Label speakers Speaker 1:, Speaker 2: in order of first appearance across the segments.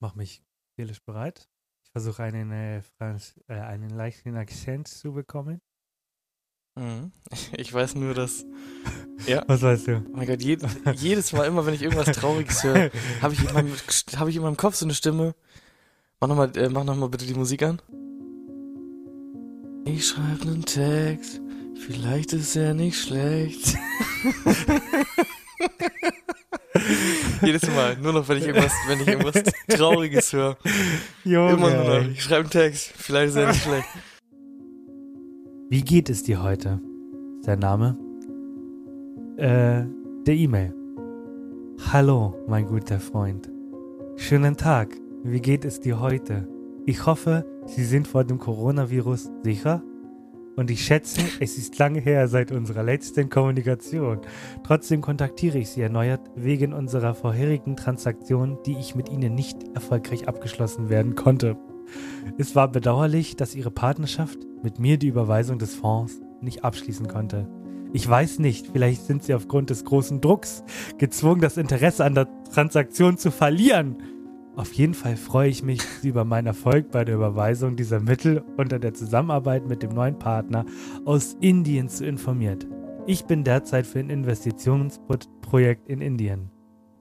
Speaker 1: Ich mache mich seelisch bereit. Ich versuche einen, äh, Franz, äh, einen leichten Akzent zu bekommen.
Speaker 2: Mhm. Ich weiß nur, dass. Ja.
Speaker 1: Was weißt du?
Speaker 2: Oh mein Gott, je, jedes Mal, immer wenn ich irgendwas Trauriges höre, habe ich, in meinem- hab ich in meinem Kopf so eine Stimme. Mach nochmal äh, mach noch mal bitte die Musik an. Ich schreibe einen Text, vielleicht ist er nicht schlecht. Jedes Mal, nur noch wenn ich irgendwas, wenn ich irgendwas Trauriges höre.
Speaker 1: Junge.
Speaker 2: Immer nur noch. Ich schreibe einen Text, vielleicht ist er nicht schlecht.
Speaker 1: Wie geht es dir heute? Ist der Name? Äh, der E-Mail. Hallo, mein guter Freund. Schönen Tag. Wie geht es dir heute? Ich hoffe, Sie sind vor dem Coronavirus sicher? Und ich schätze, es ist lange her seit unserer letzten Kommunikation. Trotzdem kontaktiere ich Sie erneuert wegen unserer vorherigen Transaktion, die ich mit Ihnen nicht erfolgreich abgeschlossen werden konnte. Es war bedauerlich, dass Ihre Partnerschaft mit mir die Überweisung des Fonds nicht abschließen konnte. Ich weiß nicht, vielleicht sind Sie aufgrund des großen Drucks gezwungen, das Interesse an der Transaktion zu verlieren. Auf jeden Fall freue ich mich, Sie über meinen Erfolg bei der Überweisung dieser Mittel unter der Zusammenarbeit mit dem neuen Partner aus Indien zu informieren. Ich bin derzeit für ein Investitionsprojekt in Indien.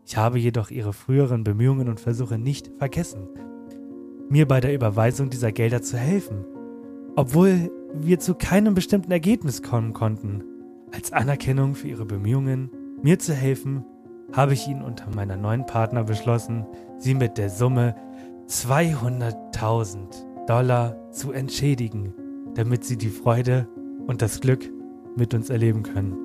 Speaker 1: Ich habe jedoch Ihre früheren Bemühungen und Versuche nicht vergessen mir bei der Überweisung dieser Gelder zu helfen, obwohl wir zu keinem bestimmten Ergebnis kommen konnten. Als Anerkennung für ihre Bemühungen, mir zu helfen, habe ich Ihnen unter meiner neuen Partner beschlossen, Sie mit der Summe 200.000 Dollar zu entschädigen, damit Sie die Freude und das Glück mit uns erleben können.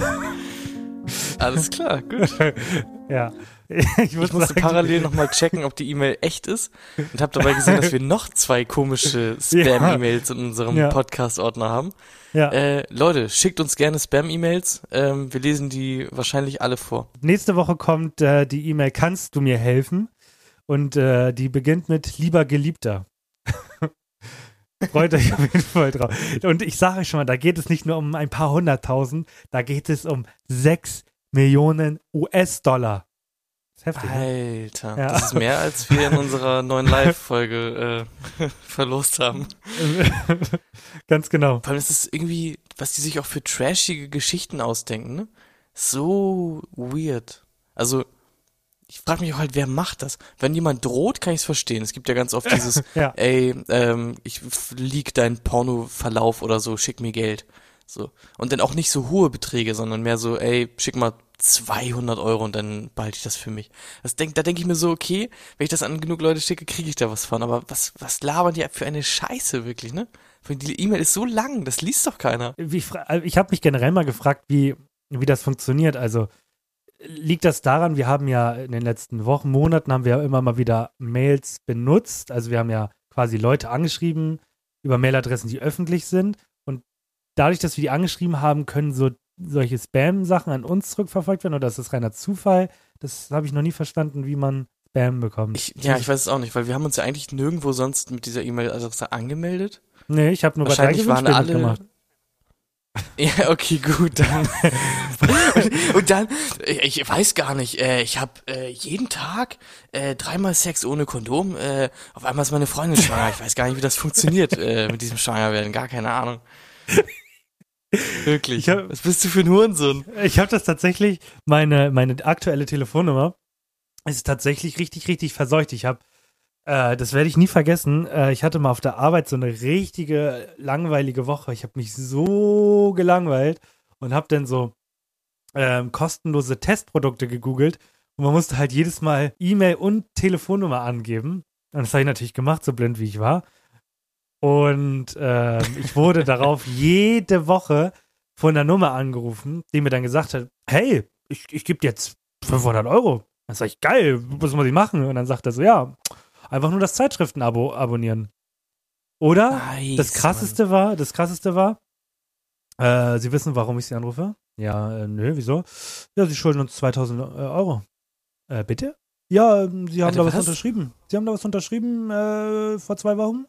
Speaker 2: Alles klar, gut.
Speaker 1: ja, ich, muss
Speaker 2: Ich musste
Speaker 1: sagen-
Speaker 2: parallel nochmal checken, ob die E-Mail echt ist und habe dabei gesehen, dass wir noch zwei komische Spam-E-Mails in unserem
Speaker 1: Ja.
Speaker 2: Podcast-Ordner haben.
Speaker 1: Ja.
Speaker 2: Äh, Leute, schickt uns gerne Spam-E-Mails. Ähm, wir lesen die wahrscheinlich alle vor.
Speaker 1: Nächste Woche kommt äh, die E-Mail, kannst du mir helfen? Und äh, die beginnt mit lieber Geliebter. Freut euch auf jeden Fall drauf. Und ich sage euch schon mal, da geht es nicht nur um ein paar hunderttausend, da geht es um sechs Millionen US-Dollar. Heftig. ne?
Speaker 2: Alter,
Speaker 1: Ja.
Speaker 2: das ist mehr, als wir in unserer neuen Live-Folge äh, verlost haben.
Speaker 1: Ganz genau.
Speaker 2: Vor allem ist es irgendwie, was die sich auch für trashige Geschichten ausdenken, ne? So weird. Also, ich frage mich auch halt, wer macht das? Wenn jemand droht, kann ich es verstehen. Es gibt ja ganz oft dieses,
Speaker 1: Ja.
Speaker 2: ey, ähm, ich leak deinen Porno-Verlauf oder so, schick mir Geld. So. Und dann auch nicht so hohe Beträge, sondern mehr so, ey, schick mal 200 Euro und dann behalte ich das für mich. Das denk, da denke ich mir so, okay, wenn ich das an genug Leute schicke, kriege ich da was von. Aber was, was labern die für eine Scheiße wirklich, ne? Die E-Mail ist so lang, das liest doch keiner.
Speaker 1: Wie, fra- ich habe mich generell mal gefragt, wie, wie das funktioniert. Also liegt das daran, wir haben ja in den letzten Wochen, Monaten haben wir ja immer mal wieder Mails benutzt. Also wir haben ja quasi Leute angeschrieben über Mailadressen, die öffentlich sind. Dadurch, dass wir die angeschrieben haben, können so solche Spam-Sachen an uns zurückverfolgt werden oder ist das reiner Zufall? Das habe ich noch nie verstanden, wie man Spam bekommt.
Speaker 2: Ich, ja, ich weiß es auch nicht, weil wir haben uns ja eigentlich nirgendwo sonst mit dieser E-Mail-Adresse angemeldet.
Speaker 1: nee, ich habe nur bei
Speaker 2: Wahrscheinlich waren
Speaker 1: Gewinnspielen
Speaker 2: alle.
Speaker 1: mitgemacht.
Speaker 2: Ja, okay, gut, dann. und, und dann, ich, ich weiß gar nicht, äh, ich habe äh, jeden Tag äh, dreimal Sex ohne Kondom. Äh, auf einmal ist meine Freundin schwanger. Ich weiß gar nicht, wie das funktioniert äh, mit diesem Schwangerwerden. Gar keine Ahnung. Wirklich.
Speaker 1: Ich hab-
Speaker 2: Was bist du für ein Hurensohn?
Speaker 1: Ich habe das tatsächlich, meine, meine aktuelle Telefonnummer ist tatsächlich richtig, richtig verseucht. Ich habe, äh, das werde ich nie vergessen, äh, ich hatte mal auf der Arbeit so eine richtige langweilige Woche. Ich habe mich so gelangweilt und habe dann so ähm, kostenlose Testprodukte gegoogelt und man musste halt jedes Mal E-Mail und Telefonnummer angeben. Und das habe ich natürlich gemacht, so blind wie ich war. Und ähm, ich wurde darauf jede Woche von der Nummer angerufen, die mir dann gesagt hat, hey, ich, ich gebe jetzt 500 Euro. Dann sag ich, geil, was muss ich machen? Und dann sagt er so, ja, einfach nur das Zeitschriftenabo abonnieren. Oder
Speaker 2: Nice,
Speaker 1: das krasseste war, das krasseste war, äh, Sie wissen, warum ich Sie anrufe? Ja, äh, nö, wieso? Ja, Sie schulden uns 2000 äh, Euro. Äh, bitte? Ja, ähm, Sie haben
Speaker 2: Warte,
Speaker 1: da was,
Speaker 2: was?
Speaker 1: unterschrieben. Sie haben da was unterschrieben äh, vor zwei Wochen.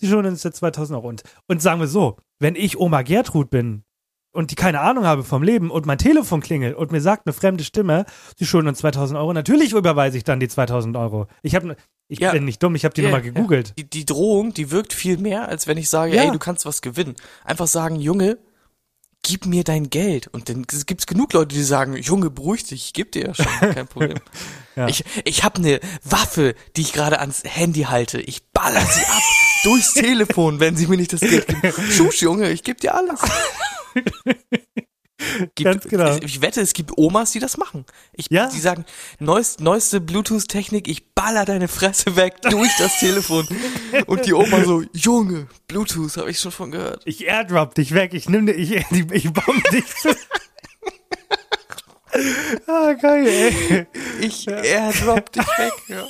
Speaker 1: Sie schulden uns jetzt 2000 Euro. Und, und sagen wir so, wenn ich Oma Gertrud bin und die keine Ahnung habe vom Leben und mein Telefon klingelt und mir sagt eine fremde Stimme, Sie schulden uns 2000 Euro, natürlich überweise ich dann die 2000 Euro. Ich habe, ich
Speaker 2: Ja.
Speaker 1: bin nicht dumm, ich habe die
Speaker 2: Ja,
Speaker 1: Nummer
Speaker 2: ja.
Speaker 1: gegoogelt.
Speaker 2: Die, die Drohung, die wirkt viel mehr, als wenn ich sage,
Speaker 1: Ja.
Speaker 2: ey, du kannst was gewinnen. Einfach sagen, Junge, gib mir dein Geld. Und dann gibt's genug Leute, die sagen, Junge, beruhig dich, ich geb dir ja schon, kein Problem.
Speaker 1: Ja.
Speaker 2: Ich, ich habe eine Waffe, die ich gerade ans Handy halte. Ich baller sie ab durchs Telefon, wenn sie mir nicht das Geld geben. Schusch, Junge, ich geb dir alles. Gibt,
Speaker 1: Ganz genau.
Speaker 2: Ich wette, es gibt Omas, die das machen. Ich,
Speaker 1: Ja.
Speaker 2: Die sagen, neuest, neueste Bluetooth-Technik, ich baller deine Fresse weg durch das Telefon. Und die Oma so, Junge, Bluetooth, habe ich schon von gehört.
Speaker 1: Ich airdrop dich weg, ich nimm dich, ich, ich, ich bombe dich. ah, geil, ey.
Speaker 2: Ich airdrop dich weg. Ja.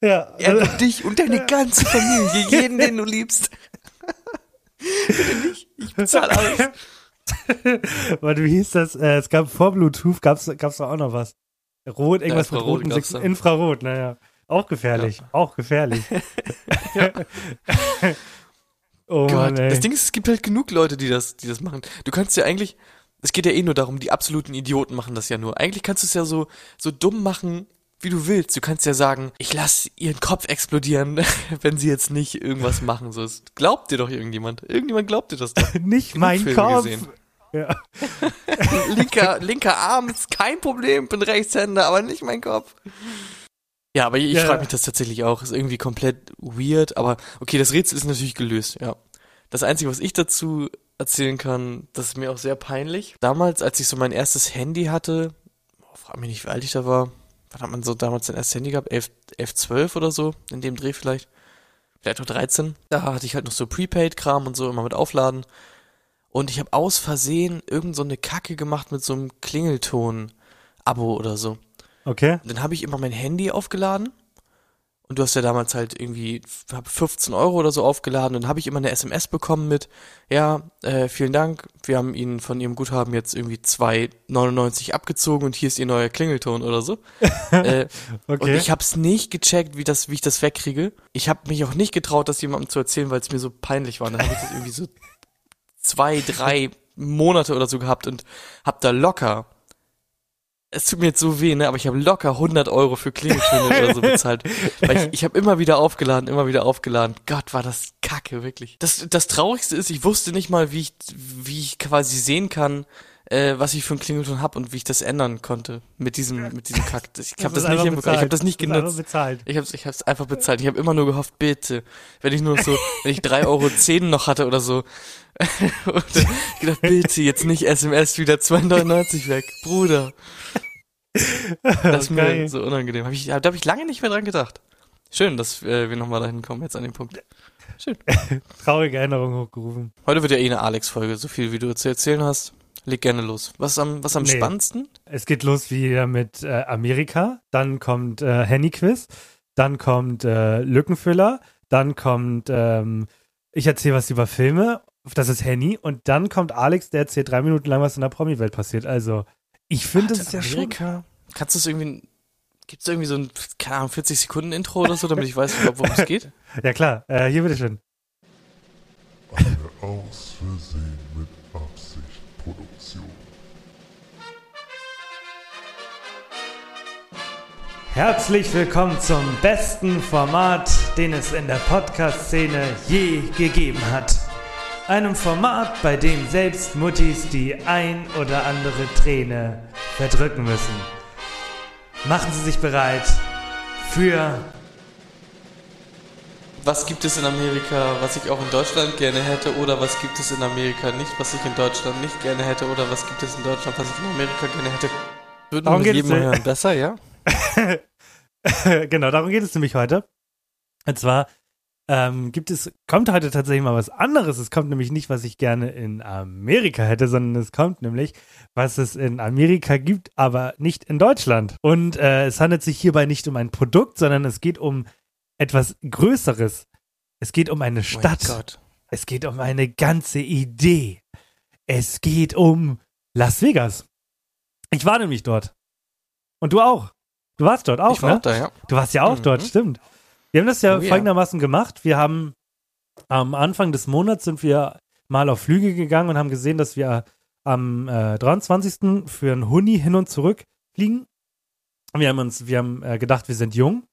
Speaker 1: Ja,
Speaker 2: Airdrop dich und deine ganze Familie, jeden, den du liebst. Bitte nicht, ich bezahle alles.
Speaker 1: Warte, wie hieß das? Äh, es gab vor Bluetooth, gab's, gab's da auch noch was. Rot, irgendwas mit
Speaker 2: Infrarot
Speaker 1: roten Signal. Infrarot, naja. Auch gefährlich, auch gefährlich. oh
Speaker 2: Gott,
Speaker 1: Mann,
Speaker 2: das Ding ist, es gibt halt genug Leute, die das, die das machen. Du kannst ja eigentlich, es geht ja eh nur darum, die absoluten Idioten machen das ja nur. Eigentlich kannst du es ja so, so dumm machen, wie du willst. Du kannst ja sagen, ich lass ihren Kopf explodieren, wenn sie jetzt nicht irgendwas machen. So, glaubt dir doch irgendjemand. Irgendjemand glaubt dir das doch.
Speaker 1: Nicht
Speaker 2: genug
Speaker 1: mein
Speaker 2: Filme
Speaker 1: Kopf.
Speaker 2: gesehen.
Speaker 1: Ja.
Speaker 2: linker, linker Arm ist kein Problem, bin Rechtshänder, aber nicht mein Kopf. Ja, aber ich
Speaker 1: Ja.
Speaker 2: frage mich das tatsächlich auch. Ist irgendwie komplett weird, aber okay, das Rätsel ist natürlich gelöst, ja. Das Einzige, was ich dazu erzählen kann, das ist mir auch sehr peinlich. Damals, als ich so mein erstes Handy hatte, oh, frag mich nicht, wie alt ich da war. Wann hat man so damals sein erstes Handy gehabt? 11, 11 12 oder so, in dem Dreh vielleicht. Vielleicht auch 13. Da hatte ich halt noch so Prepaid-Kram und so immer mit Aufladen. Und ich habe aus Versehen irgend so eine Kacke gemacht mit so einem Klingelton-Abo oder so.
Speaker 1: Okay.
Speaker 2: Und dann habe ich immer mein Handy aufgeladen. Und du hast ja damals halt irgendwie hab 15 Euro oder so aufgeladen. Und dann habe ich immer eine SMS bekommen mit, ja, äh, vielen Dank, wir haben Ihnen von Ihrem Guthaben jetzt irgendwie 2,99 abgezogen und hier ist Ihr neuer Klingelton oder so. äh, Und
Speaker 1: Okay.
Speaker 2: ich habe es nicht gecheckt, wie das, wie ich das wegkriege. Ich habe mich auch nicht getraut, das jemandem zu erzählen, weil es mir so peinlich war. Und dann habe ich das irgendwie so zwei, drei Monate oder so gehabt und hab da locker. Es tut mir jetzt so weh, ne? Aber ich habe locker 100 Euro für Klingeltöne oder so bezahlt. Weil ich, ich habe immer wieder aufgeladen, immer wieder aufgeladen. Gott, war das kacke, wirklich. Das, das Traurigste ist, ich wusste nicht mal, wie ich, wie ich quasi sehen kann, äh, was ich für ein Klingelton hab und wie ich das ändern konnte mit diesem, mit diesem Kack. Ich habe das, nicht hinbekommen. Ich habe das nicht genutzt.
Speaker 1: einfach bezahlt.
Speaker 2: Ich hab's, ich hab's einfach bezahlt. Ich habe immer nur gehofft, bitte. Wenn ich nur so, wenn ich drei Euro zehn noch hatte oder so. und dann gedacht, bitte, jetzt nicht SMS wieder 2,99 weg. Bruder. Das ist mir so unangenehm. Hab ich, da habe ich lange nicht mehr dran gedacht. Schön, dass äh, wir nochmal dahin kommen, jetzt an den Punkt. Schön.
Speaker 1: Traurige Erinnerung hochgerufen.
Speaker 2: Heute wird ja eh eine Alex-Folge, so viel wie du zu erzählen hast. Leg gerne los. Was am, was am
Speaker 1: Nee.
Speaker 2: spannendsten?
Speaker 1: Es geht los wieder mit äh, Amerika, dann kommt äh, Henny Quiz, dann kommt äh, Lückenfüller, dann kommt ähm, ich erzähle was über Filme, das ist Henny, und dann kommt Alex, der erzählt drei Minuten lang, was in der Promi-Welt passiert. Also, ich finde, das ist ja schon.
Speaker 2: Amerika. Kannst du es irgendwie, gibt's da irgendwie so ein, keine Ahnung, 40 Sekunden Intro oder so, damit ich weiß, worum es geht?
Speaker 1: Ja, klar, äh, hier bitteschön.
Speaker 3: Eine aus
Speaker 1: Herzlich willkommen zum besten Format, den es in der Podcast-Szene je gegeben hat. Einem Format, bei dem selbst Muttis die ein oder andere Träne verdrücken müssen. Machen Sie sich bereit für
Speaker 2: Was gibt es in Amerika, was ich auch in Deutschland gerne hätte, oder was gibt es in Amerika nicht, was ich in Deutschland nicht gerne hätte, oder was gibt es in Deutschland, was ich in Amerika gerne hätte? Würden wir jedem hören. Besser, ja?
Speaker 1: genau, darum geht es nämlich heute. Und zwar ähm, gibt es, kommt heute tatsächlich mal was anderes. Es kommt nämlich nicht, was ich gerne in Amerika hätte, sondern es kommt nämlich, was es in Amerika gibt, aber nicht in Deutschland. Und äh, es handelt sich hierbei nicht um ein Produkt, sondern es geht um etwas Größeres. Es geht um eine Stadt.
Speaker 2: Mein Gott.
Speaker 1: Es geht um eine ganze Idee. Es geht um Las Vegas. Ich war nämlich dort. Und du auch. Du warst dort auch,
Speaker 2: ich war
Speaker 1: ne?
Speaker 2: auch da, ja.
Speaker 1: Du warst ja auch
Speaker 2: Mhm.
Speaker 1: dort, stimmt. Wir haben das ja
Speaker 2: Oh
Speaker 1: folgendermaßen gemacht. Wir haben am Anfang des Monats sind wir mal auf Flüge gegangen und haben gesehen, dass wir am äh, 23. für einen Huni hin und zurück fliegen. Wir haben uns, wir haben äh, gedacht, wir sind jung.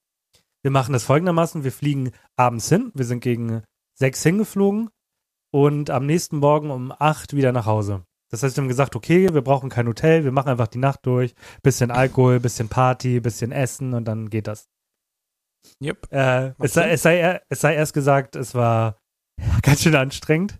Speaker 1: Wir machen das folgendermaßen. Wir fliegen abends hin. Wir sind gegen sechs hingeflogen und am nächsten Morgen um acht wieder nach Hause. Das heißt, wir haben gesagt, okay, wir brauchen kein Hotel, wir machen einfach die Nacht durch. Bisschen Alkohol, bisschen Party, bisschen Essen und dann geht das.
Speaker 2: Yep.
Speaker 1: Äh, es, sei, es, sei, es sei erst gesagt, es war ganz schön anstrengend.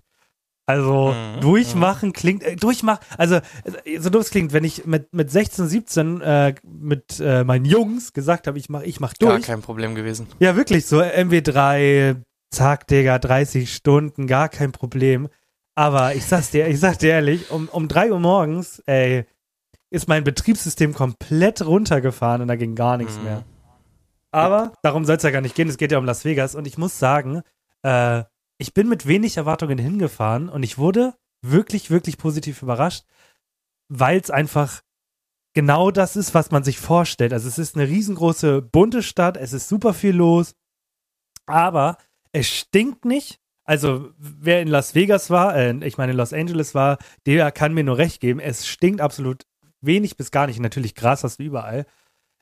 Speaker 1: Also
Speaker 2: Mhm,
Speaker 1: durchmachen klingt, äh, durchmachen, also äh, so doof es klingt, wenn ich mit, mit 16, 17 äh, mit äh, meinen Jungs gesagt habe, ich mach, ich mach
Speaker 2: Gar
Speaker 1: durch.
Speaker 2: kein Problem gewesen.
Speaker 1: Ja, wirklich, so MW3, zack, Digga, 30 Stunden, gar kein Problem. Aber ich sag's dir, ich sag dir ehrlich, um, um 3 Uhr morgens, ey, ist mein Betriebssystem komplett runtergefahren und da ging gar nichts
Speaker 2: Mhm.
Speaker 1: mehr. Aber darum soll es ja gar nicht gehen. Es geht ja um Las Vegas. Und ich muss sagen, äh, ich bin mit wenig Erwartungen hingefahren und ich wurde wirklich, wirklich positiv überrascht, weil es einfach genau das ist, was man sich vorstellt. Also es ist eine riesengroße, bunte Stadt, es ist super viel los, aber es stinkt nicht. Also wer in Las Vegas war, äh, ich meine in Los Angeles war, der kann mir nur recht geben. Es stinkt absolut wenig bis gar nicht. Natürlich Gras hast du überall.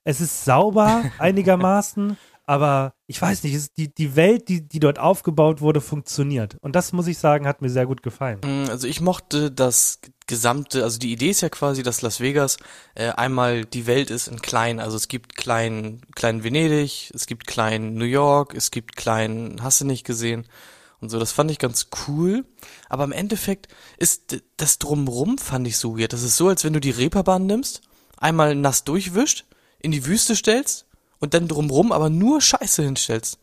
Speaker 1: Es ist sauber einigermaßen, aber ich weiß nicht, es die, die Welt, die, die dort aufgebaut wurde, funktioniert. Und das muss ich sagen, hat mir sehr gut gefallen.
Speaker 2: Mm, Also ich mochte das gesamte, also die Idee ist ja quasi, dass Las Vegas äh, einmal die Welt ist in klein. Also es gibt klein, klein Venedig, es gibt klein New York, es gibt klein, hast du nicht gesehen und so. Das fand ich ganz cool. Aber im Endeffekt ist das drumrum fand ich so weird. Das ist so, als wenn du die Reeperbahn nimmst, einmal nass durchwischt, in die Wüste stellst und dann drumrum aber nur Scheiße hinstellst.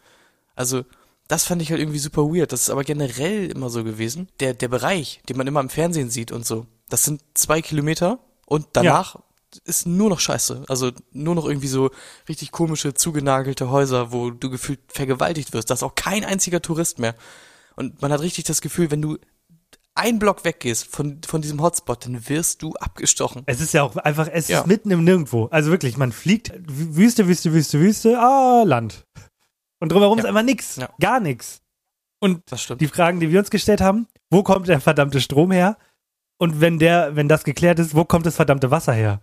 Speaker 2: Also, das fand ich halt irgendwie super weird. Das ist aber generell immer so gewesen. Der, der Bereich, den man immer im Fernsehen sieht und so, das sind zwei Kilometer und danach ist nur noch Scheiße. Also nur noch irgendwie so richtig komische, zugenagelte Häuser, wo du gefühlt vergewaltigt wirst. Da ist auch kein einziger Tourist mehr. Und man hat richtig das Gefühl, wenn du einen Block weggehst von, von diesem Hotspot, dann wirst du abgestochen.
Speaker 1: Es ist ja auch einfach, es
Speaker 2: Ja.
Speaker 1: ist mitten im Nirgendwo. Also wirklich, man fliegt, Wü- Wüste, Wüste, Wüste, Wüste, ah, Land. Und drumherum
Speaker 2: Ja.
Speaker 1: ist einfach nix.
Speaker 2: Ja.
Speaker 1: Gar nix. Und die Fragen, die wir uns gestellt haben, wo kommt der verdammte Strom her? Und wenn der, wenn das geklärt ist, wo kommt das verdammte Wasser her?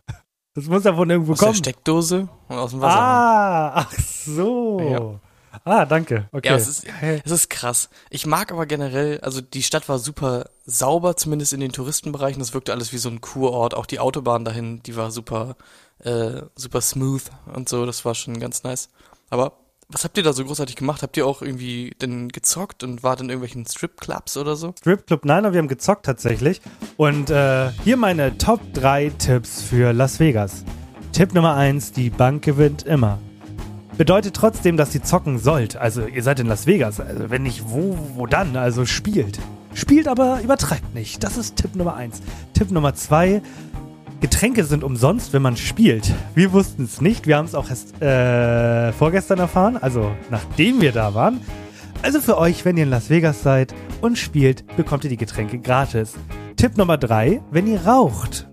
Speaker 1: Das muss ja von irgendwo
Speaker 2: aus der
Speaker 1: kommen.
Speaker 2: Steckdose und aus dem Wasser.
Speaker 1: Ah, ach so. Ah, danke. Okay.
Speaker 2: Ja, es ist, es ist krass. Ich mag aber generell, also die Stadt war super sauber, zumindest in den Touristenbereichen. Das wirkte alles wie so ein Kurort. Auch die Autobahn dahin, die war super, äh, super smooth und so. Das war schon ganz nice. Aber was habt ihr da so großartig gemacht? Habt ihr auch irgendwie denn gezockt und wart in irgendwelchen Stripclubs oder so?
Speaker 1: Stripclub, nein, aber wir haben gezockt tatsächlich. Und äh, hier meine Top 3 Tipps für Las Vegas. Tipp Nummer 1, die Bank gewinnt immer. Bedeutet trotzdem, dass ihr zocken sollt. Also ihr seid in Las Vegas. Also wenn nicht, wo, wo dann? Also spielt. Spielt aber übertreibt nicht. Das ist Tipp Nummer 1. Tipp Nummer 2, Getränke sind umsonst, wenn man spielt. Wir wussten es nicht. Wir haben es auch erst äh, vorgestern erfahren, also nachdem wir da waren. Also für euch, wenn ihr in Las Vegas seid und spielt, bekommt ihr die Getränke gratis. Tipp Nummer drei, wenn ihr raucht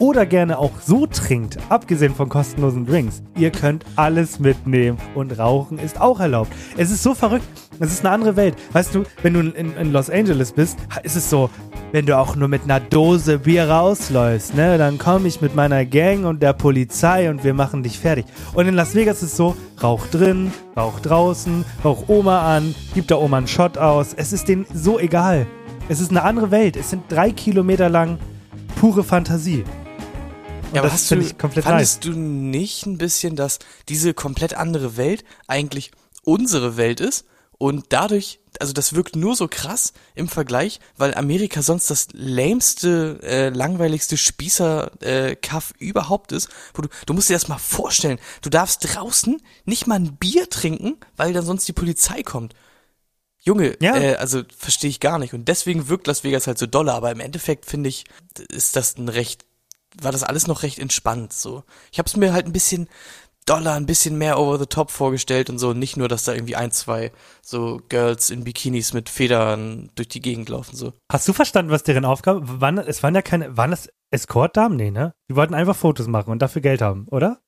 Speaker 1: oder gerne auch so trinkt, abgesehen von kostenlosen Drinks, ihr könnt alles mitnehmen und rauchen ist auch erlaubt. Es ist so verrückt, es ist eine andere Welt. Weißt du, wenn du in, in Los Angeles bist, ist es so, wenn du auch nur mit einer Dose Bier rausläufst, ne, dann komme ich mit meiner Gang und der Polizei und wir machen dich fertig. Und in Las Vegas ist es so, rauch drin, rauch draußen, rauch Oma an, gib der Oma einen Shot aus. Es ist denen so egal. Es ist eine andere Welt. Es sind drei Kilometer lang pure Fantasie.
Speaker 2: Ja, aber
Speaker 1: das finde ich komplett nice.
Speaker 2: fandest du nicht ein bisschen, dass diese komplett andere Welt eigentlich unsere Welt ist und dadurch, also das wirkt nur so krass im Vergleich, weil Amerika sonst das lämste, äh, langweiligste Spießer-Kaff äh, Kaff überhaupt ist, wo du, du musst dir das mal vorstellen, du darfst draußen nicht mal ein Bier trinken, weil dann sonst die Polizei kommt. Junge,
Speaker 1: Ja.
Speaker 2: äh, also verstehe ich gar nicht. Und deswegen wirkt Las Vegas halt so dolle, aber im Endeffekt finde ich, ist das ein recht, war das alles noch recht entspannt so. Ich habe es mir halt ein bisschen doller, ein bisschen mehr over the top vorgestellt und so. Nicht nur, dass da irgendwie ein, zwei so Girls in Bikinis mit Federn durch die Gegend laufen so.
Speaker 1: Hast du verstanden, was deren Aufgabe waren? Es waren ja keine, waren das Escort-Damen? Nee, ne? Die wollten einfach Fotos machen und dafür Geld haben, oder?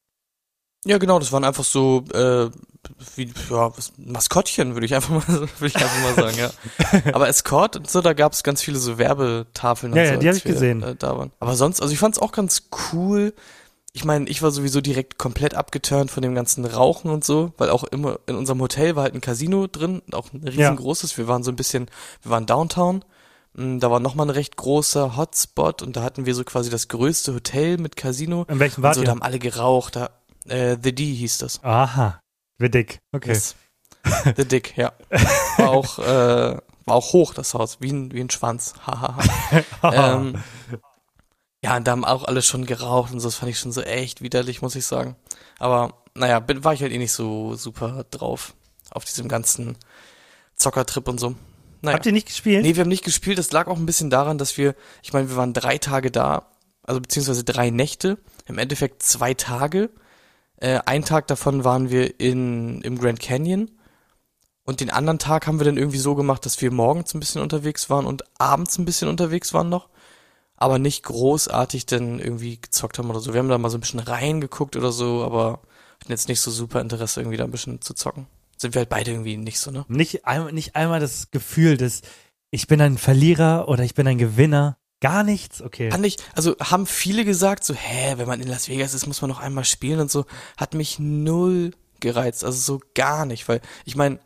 Speaker 2: Ja, genau, das waren einfach so, äh, wie, ja, was- Maskottchen, würde ich einfach mal, würde ich einfach mal sagen, ja. Aber Escort und so, da gab es ganz viele so Werbetafeln und
Speaker 1: Ja,
Speaker 2: so.
Speaker 1: ja, die
Speaker 2: als
Speaker 1: hab ich gesehen.
Speaker 2: Äh, da waren. Aber sonst, also ich fand's auch ganz cool. Ich meine, ich war sowieso direkt komplett abgeturnt von dem ganzen Rauchen und so, weil auch immer in unserem Hotel war halt ein Casino drin, auch ein riesengroßes. Wir waren so ein bisschen, wir waren Downtown. Mm, Da war nochmal ein recht großer Hotspot und da hatten wir so quasi das größte Hotel mit Casino.
Speaker 1: In welchem
Speaker 2: Und
Speaker 1: wart
Speaker 2: so,
Speaker 1: ihr?
Speaker 2: da haben alle geraucht. Da, äh, The D hieß das.
Speaker 1: Aha. Wird dick. Okay.
Speaker 2: Yes. The Dick, ja. War auch, äh, war auch hoch, das Haus, wie ein, wie ein Schwanz. Hahaha. ähm, ja, und da haben auch alle schon geraucht und so, das fand ich schon so echt widerlich, muss ich sagen. Aber, naja, bin, war ich halt eh nicht so super drauf auf diesem ganzen Zockertrip und so. Naja.
Speaker 1: Habt ihr nicht gespielt?
Speaker 2: Nee, wir haben nicht gespielt. Das lag auch ein bisschen daran, dass wir, ich meine, wir waren drei Tage da, also beziehungsweise drei Nächte, im Endeffekt zwei Tage. Äh, ein Tag davon waren wir in, im Grand Canyon. Und den anderen Tag haben wir dann irgendwie so gemacht, dass wir morgens ein bisschen unterwegs waren und abends ein bisschen unterwegs waren noch. Aber nicht großartig dann irgendwie gezockt haben oder so. Wir haben da mal so ein bisschen reingeguckt oder so, aber hatten jetzt nicht so super Interesse, irgendwie da ein bisschen zu zocken. Sind wir halt beide irgendwie nicht so, ne?
Speaker 1: Nicht, einmal, nicht einmal das Gefühl, dass ich bin ein Verlierer oder ich bin ein Gewinner. Gar nichts? Okay.
Speaker 2: Fand ich, also haben viele gesagt, so, hä, wenn man in Las Vegas ist, muss man noch einmal spielen und so. Hat mich null gereizt, also so gar nicht, weil ich meine,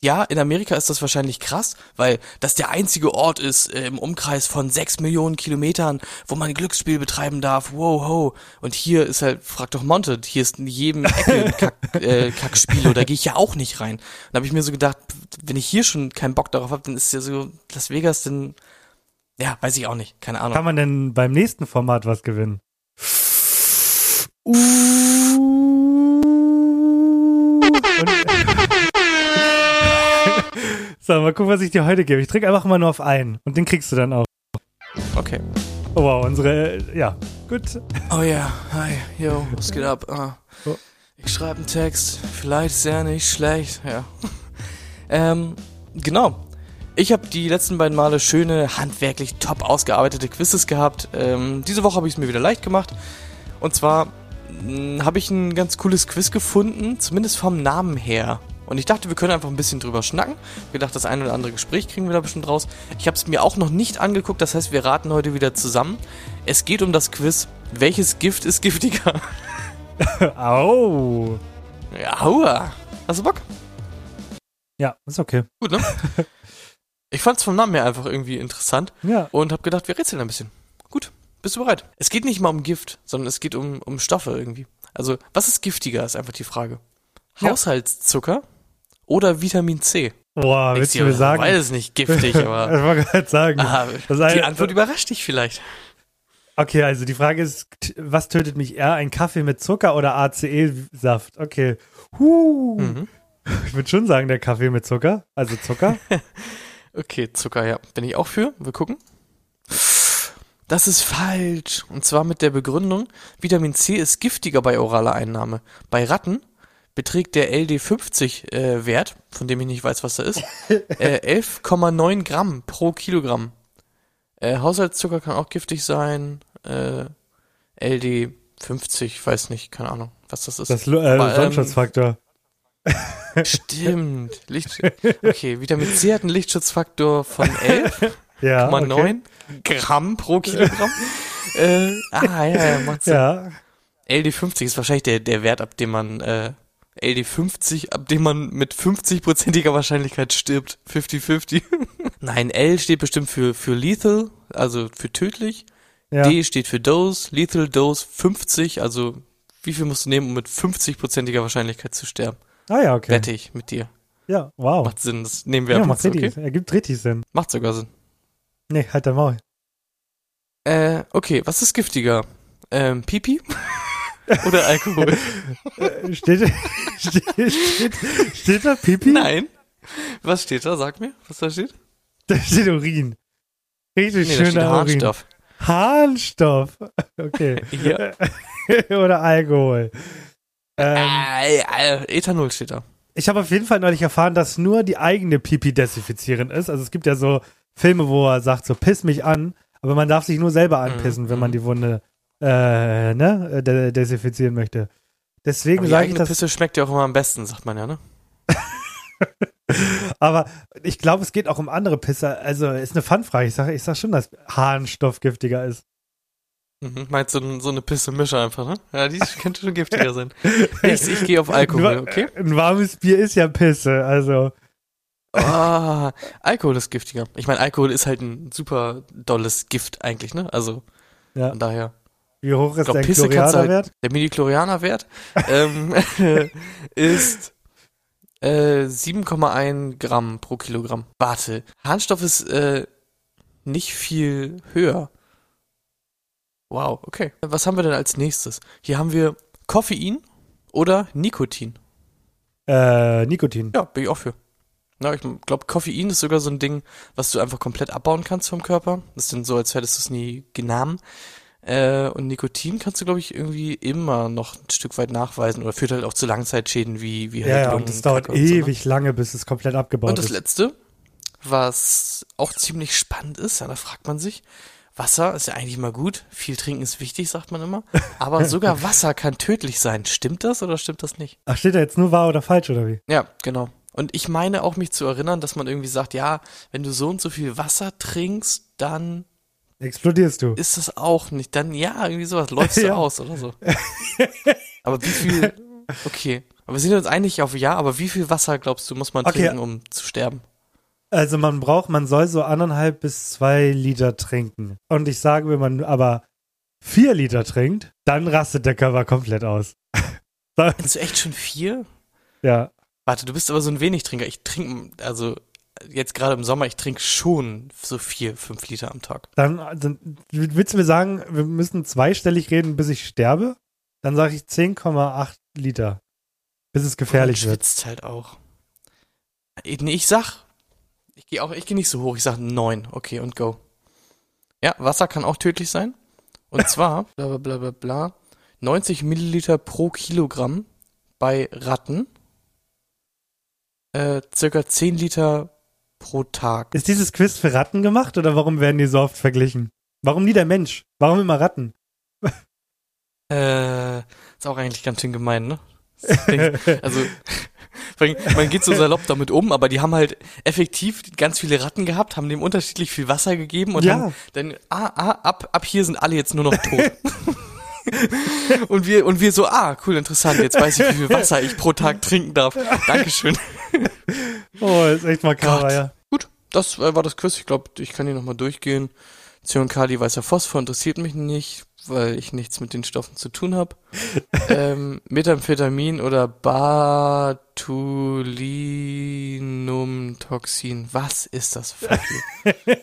Speaker 2: ja, in Amerika ist das wahrscheinlich krass, weil das der einzige Ort ist äh, im Umkreis von sechs Millionen Kilometern, wo man Glücksspiel betreiben darf. Wow, ho. Und hier ist halt, frag doch Monte, hier ist in jedem Ecke Kack, äh, Kackspiel, da gehe ich ja auch nicht rein. Da habe ich mir so gedacht, wenn ich hier schon keinen Bock darauf habe, dann ist ja so Las Vegas, dann, ja, weiß ich auch nicht, keine Ahnung.
Speaker 1: Kann man denn beim nächsten Format was gewinnen? so, mal gucken, was ich dir heute gebe. Ich drücke einfach mal nur auf einen und den kriegst du dann auch.
Speaker 2: Okay.
Speaker 1: Oh, wow, unsere, ja, gut.
Speaker 2: Oh ja, hi, yo, was geht ab?
Speaker 1: Oh.
Speaker 2: Ich schreibe einen Text, vielleicht sehr nicht schlecht, ja. ähm, genau. Ich habe die letzten beiden Male schöne, handwerklich top ausgearbeitete Quizzes gehabt. Ähm, diese Woche habe ich es mir wieder leicht gemacht. Und zwar habe ich ein ganz cooles Quiz gefunden, zumindest vom Namen her. Und ich dachte, wir können einfach ein bisschen drüber schnacken. Ich gedacht, das eine oder andere Gespräch kriegen wir da bestimmt raus. Ich habe es mir auch noch nicht angeguckt, das heißt, wir raten heute wieder zusammen. Es geht um das Quiz, welches Gift ist giftiger?
Speaker 1: Au.
Speaker 2: Ja, aua. Hast du Bock?
Speaker 1: Ja, ist okay.
Speaker 2: Gut, ne? Ich fand's vom Namen her einfach irgendwie interessant
Speaker 1: Ja.
Speaker 2: und habe gedacht, wir rätseln ein bisschen. Gut, bist du bereit? Es geht nicht mal um Gift, sondern es geht um, um Stoffe irgendwie. Also, was ist giftiger, ist einfach die Frage.
Speaker 1: Ja.
Speaker 2: Haushaltszucker oder Vitamin C?
Speaker 1: Boah, willst du mir sagen?
Speaker 2: Beides nicht giftig, aber
Speaker 1: ich wollte gerade sagen.
Speaker 2: ah,
Speaker 1: Das eine-
Speaker 2: die Antwort überrascht dich vielleicht.
Speaker 1: Okay, also die Frage ist, was tötet mich eher? Ein Kaffee mit Zucker oder ACE-Saft? Okay. Huh.
Speaker 2: Mhm.
Speaker 1: Ich würde schon sagen, der Kaffee mit Zucker. Also Zucker.
Speaker 2: Okay, Zucker, ja. Bin ich auch für. Wir gucken. Das ist falsch. Und zwar mit der Begründung, Vitamin C ist giftiger bei oraler Einnahme. Bei Ratten beträgt der LD50-Wert, äh, Wert, von dem ich nicht weiß, was da ist, äh, 11,9 Gramm pro Kilogramm. Äh, Haushaltszucker kann auch giftig sein. Äh, LD50, weiß nicht, keine Ahnung, was das ist.
Speaker 1: Das äh,
Speaker 2: ähm,
Speaker 1: Sonnenschutzfaktor.
Speaker 2: Stimmt. Licht okay, Vitamin C hat einen Lichtschutzfaktor von 11.
Speaker 1: Ja. okay.
Speaker 2: 0,9 Gramm pro Kilogramm. äh, ah, ja, ja, macht Sinn.
Speaker 1: Ja.
Speaker 2: LD50 ist wahrscheinlich der, der Wert, ab dem man, äh, LD50, ab dem man mit 50%iger Wahrscheinlichkeit stirbt. 50-50. Nein, L steht bestimmt für, für lethal, also für tödlich.
Speaker 1: Ja.
Speaker 2: D steht für Dose, lethal Dose 50, also wie viel musst du nehmen, um mit 50%iger Wahrscheinlichkeit zu sterben?
Speaker 1: Ah ja, okay.
Speaker 2: Wette ich mit dir.
Speaker 1: Ja, wow.
Speaker 2: Macht Sinn, das nehmen wir
Speaker 1: ja,
Speaker 2: ab
Speaker 1: macht
Speaker 2: jetzt,
Speaker 1: richtig, ergibt richtig Sinn.
Speaker 2: Macht sogar Sinn.
Speaker 1: Nee, halt dein Maul.
Speaker 2: Äh, okay, was ist giftiger? Ähm, Pipi? Oder Alkohol?
Speaker 1: Äh, steht, steht, steht, steht da Pipi?
Speaker 2: Nein. Was steht da? Sag mir, was da steht.
Speaker 1: Da steht Urin. Richtig
Speaker 2: Nee,
Speaker 1: schöner Urin.
Speaker 2: Harnstoff.
Speaker 1: Harnstoff. Okay.
Speaker 2: Ja.
Speaker 1: Oder Alkohol. Ähm,
Speaker 2: Äh, äh, Ethanol steht da.
Speaker 1: ich habe auf jeden Fall neulich erfahren, dass nur die eigene Pipi desinfizierend ist. Also es gibt ja so Filme, wo er sagt, so piss mich an, aber man darf sich nur selber anpissen,
Speaker 2: Mhm,
Speaker 1: wenn man
Speaker 2: mhm.
Speaker 1: die Wunde äh, ne, äh, de desinfizieren möchte. Deswegen sage ich
Speaker 2: eigene
Speaker 1: das.
Speaker 2: Pisse schmeckt ja auch immer am besten, sagt man ja, ne?
Speaker 1: Aber ich glaube, es geht auch um andere Pisser. Also ist eine Fun-Frage. Ich sage ich sag schon, dass Harnstoff giftiger ist.
Speaker 2: Mhm. Meinst du so, eine Pisse Mische einfach, ne? Ja, die könnte schon giftiger sein. Ich, ich gehe auf Alkohol,
Speaker 1: Nur-
Speaker 2: okay?
Speaker 1: Ein warmes Bier ist ja Pisse. Also
Speaker 2: Ah, Alkohol ist giftiger. Ich meine, Alkohol ist halt ein super dolles Gift eigentlich, ne? Also
Speaker 1: Ja.
Speaker 2: von daher.
Speaker 1: wie hoch ist
Speaker 2: glaub,
Speaker 1: der
Speaker 2: Pisse du halt-
Speaker 1: Chlorianerwert?
Speaker 2: Der Midichlorianer-Wert ähm, ist äh, 7,1 Gramm pro Kilogramm. Warte, Harnstoff ist äh, nicht viel höher. Wow, okay. Was haben wir denn als nächstes? Hier haben wir Koffein oder Nikotin.
Speaker 1: Äh, Nikotin.
Speaker 2: Ja, bin ich auch für. Ja, ich glaube, Koffein ist sogar so ein Ding, was du einfach komplett abbauen kannst vom Körper. Das ist dann so, als hättest du es nie genommen. Äh, und Nikotin kannst du, glaube ich, irgendwie immer noch ein Stück weit nachweisen oder führt halt auch zu Langzeitschäden wie, wie
Speaker 1: Ja, ja, und es dauert
Speaker 2: und so, ne?
Speaker 1: ewig lange, bis es komplett abgebaut
Speaker 2: Und das
Speaker 1: ist.
Speaker 2: letzte, was auch ziemlich spannend ist, ja, da fragt man sich, Wasser ist ja eigentlich immer gut, viel trinken ist wichtig, sagt man immer, aber sogar Wasser kann tödlich sein. Stimmt das oder stimmt das nicht?
Speaker 1: Ach, steht da jetzt nur wahr oder falsch oder wie?
Speaker 2: Ja, genau. Und ich meine auch mich zu erinnern, dass man irgendwie sagt, ja, wenn du so und so viel Wasser trinkst, dann
Speaker 1: Explodierst du.
Speaker 2: ist das auch nicht, dann ja, irgendwie sowas, läufst du
Speaker 1: Ja.
Speaker 2: aus oder so. aber wie viel, okay. Aber wir sind uns einig auf ja, aber wie viel Wasser glaubst du, muss man
Speaker 1: Okay.
Speaker 2: trinken, um zu sterben?
Speaker 1: Also man braucht, man soll so anderthalb bis zwei Liter trinken. Und ich sage, wenn man aber vier Liter trinkt, dann rastet der Körper komplett aus.
Speaker 2: Kennst du echt schon vier?
Speaker 1: Ja.
Speaker 2: Warte, du bist aber so ein wenig Trinker. Ich trinke, also jetzt gerade im Sommer, ich trinke schon so vier, fünf Liter am Tag.
Speaker 1: Dann, dann willst du mir sagen, wir müssen zweistellig reden, bis ich sterbe? Dann sage ich 10,8 Liter. Bis es gefährlich
Speaker 2: Und
Speaker 1: wird.
Speaker 2: schwitzt halt auch. Ich sag, ich gehe auch, ich gehe nicht so hoch, ich sag neun, okay, und go. Ja, Wasser kann auch tödlich sein. Und zwar, bla bla bla bla bla, 90 Milliliter pro Kilogramm bei Ratten, äh, circa 10 Liter pro Tag.
Speaker 1: Ist dieses Quiz für Ratten gemacht oder warum werden die so oft verglichen? Warum nie der Mensch? Warum immer Ratten?
Speaker 2: Äh, ist auch eigentlich ganz schön gemein, ne? Also, man geht so salopp damit um, aber die haben halt effektiv ganz viele Ratten gehabt, haben dem unterschiedlich viel Wasser gegeben und
Speaker 1: Ja.
Speaker 2: haben dann, ah, ah, ab, ab hier sind alle jetzt nur noch tot. und wir, und wir so, ah, cool, interessant, jetzt weiß ich, wie viel Wasser ich pro Tag trinken darf. Dankeschön.
Speaker 1: Oh, ist echt makaber, ja.
Speaker 2: Gut, das war das Quiz. Ich glaube, ich kann hier nochmal durchgehen. C&K, weißer Phosphor interessiert mich nicht, weil ich nichts mit den Stoffen zu tun habe. ähm, Methamphetamin oder Botulinumtoxin. Was ist das? You.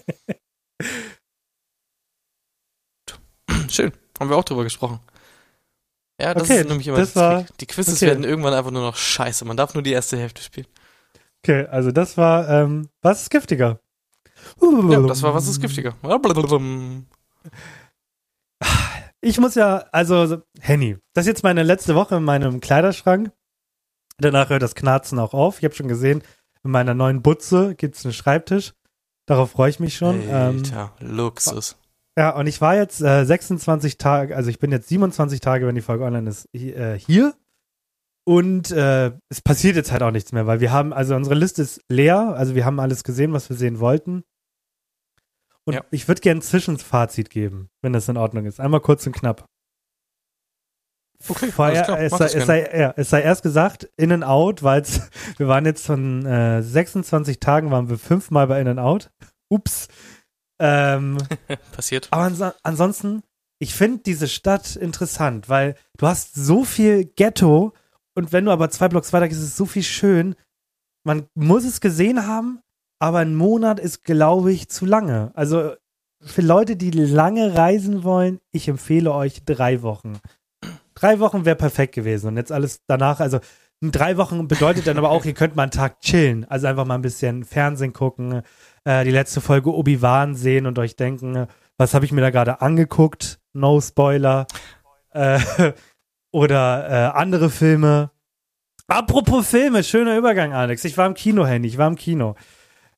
Speaker 2: Schön, haben wir auch drüber gesprochen. Ja, das
Speaker 1: Okay,
Speaker 2: ist nämlich immer
Speaker 1: das war-.
Speaker 2: Die Quizzes
Speaker 1: okay.
Speaker 2: werden irgendwann einfach nur noch scheiße. Man darf nur die erste Hälfte spielen.
Speaker 1: Okay, also das war, ähm, was ist giftiger?
Speaker 2: Ja, das war was ist giftiger.
Speaker 1: Ich muss ja, also, so- Henny, das ist jetzt meine letzte Woche in meinem Kleiderschrank. Danach hört das Knarzen auch auf. Ich habe schon gesehen, in meiner neuen Butze gibt's einen Schreibtisch. Darauf freue ich mich schon. Ähm,
Speaker 2: Alter, Luxus.
Speaker 1: ja, und ich war jetzt äh, 26 Tage, also ich bin jetzt 27 Tage, wenn die Folge online ist, äh, hier. Und äh, es passiert jetzt halt auch nichts mehr, weil wir haben, also unsere Liste ist leer, also wir haben alles gesehen, was wir sehen wollten. Und
Speaker 2: Ja.
Speaker 1: ich würde gerne ein Zwischenfazit geben, wenn das in Ordnung ist. Einmal kurz und knapp.
Speaker 2: Okay,
Speaker 1: Vorher,
Speaker 2: klar,
Speaker 1: es, sei, es, sei, ja, es sei erst gesagt, In and Out, weil wir waren jetzt von äh, 26 Tagen, waren wir fünfmal bei In and Out. Ups. Ähm,
Speaker 2: Passiert.
Speaker 1: aber anso ansonsten, ich finde diese Stadt interessant, weil du hast so viel Ghetto und wenn du aber zwei Blocks weiter gehst, ist es so viel schön. Man muss es gesehen haben, aber ein Monat ist, glaube ich, zu lange. Also für Leute, die lange reisen wollen, ich empfehle euch drei Wochen. Drei Wochen wäre perfekt gewesen und jetzt alles danach, also Drei Wochen bedeutet dann aber auch, ihr könnt mal einen Tag chillen. Also einfach mal ein bisschen Fernsehen gucken, äh, die letzte Folge Obi-Wan sehen und euch denken, was habe ich mir da gerade angeguckt? No Spoiler. Äh, oder äh, andere Filme. Apropos Filme, schöner Übergang, Alex. Ich war im Kino, Handy, ich war im Kino.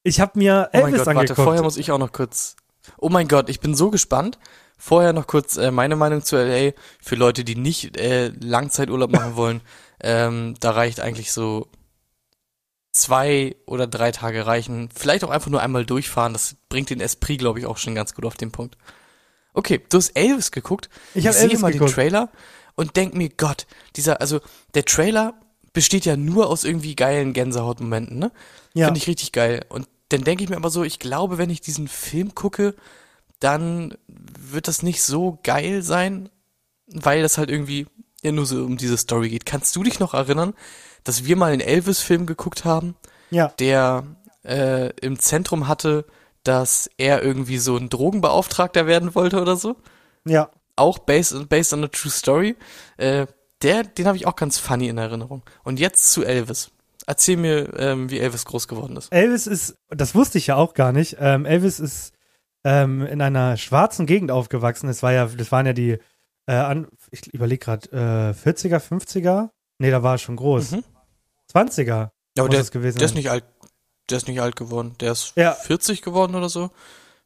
Speaker 1: Ich habe mir
Speaker 2: Oh mein
Speaker 1: Elvis
Speaker 2: Gott,
Speaker 1: angeguckt.
Speaker 2: warte, vorher muss ich auch noch kurz. Oh mein Gott, ich bin so gespannt. Vorher noch kurz äh, meine Meinung zu LA für Leute, die nicht äh, Langzeiturlaub machen wollen. ähm, da reicht eigentlich so zwei oder drei Tage reichen. Vielleicht auch einfach nur einmal durchfahren. Das bringt den Esprit, glaube ich, auch schon ganz gut auf den Punkt. Okay, du hast Elvis geguckt.
Speaker 1: Ich hab
Speaker 2: sehe
Speaker 1: Elvis
Speaker 2: mal
Speaker 1: geguckt.
Speaker 2: den Trailer und denk mir, Gott, dieser, also der Trailer besteht ja nur aus irgendwie geilen Gänsehautmomenten, ne?
Speaker 1: ja.
Speaker 2: Finde ich richtig geil. Und dann denke ich mir aber so, ich glaube, wenn ich diesen Film gucke, dann wird das nicht so geil sein, weil das halt irgendwie ja nur so um diese Story geht. Kannst du dich noch erinnern, dass wir mal einen Elvis-Film geguckt haben,
Speaker 1: ja.
Speaker 2: der äh, im Zentrum hatte, dass er irgendwie so ein Drogenbeauftragter werden wollte oder so?
Speaker 1: ja.
Speaker 2: Auch based, based on a true story. Äh, der, den habe ich auch ganz funny in Erinnerung. Und jetzt zu Elvis. Erzähl mir, ähm, wie Elvis groß geworden ist.
Speaker 1: Elvis ist, das wusste ich ja auch gar nicht. Ähm, Elvis ist ähm, in einer schwarzen Gegend aufgewachsen. Das war ja, das waren ja die, äh, an, ich überlege gerade, äh, 40er, 50er? Nee, da war er schon groß.
Speaker 2: Mhm.
Speaker 1: 20er.
Speaker 2: Ja, aber der,
Speaker 1: es gewesen
Speaker 2: der ist nicht alt, der ist nicht alt geworden. Der ist
Speaker 1: Ja.
Speaker 2: 40 geworden oder so.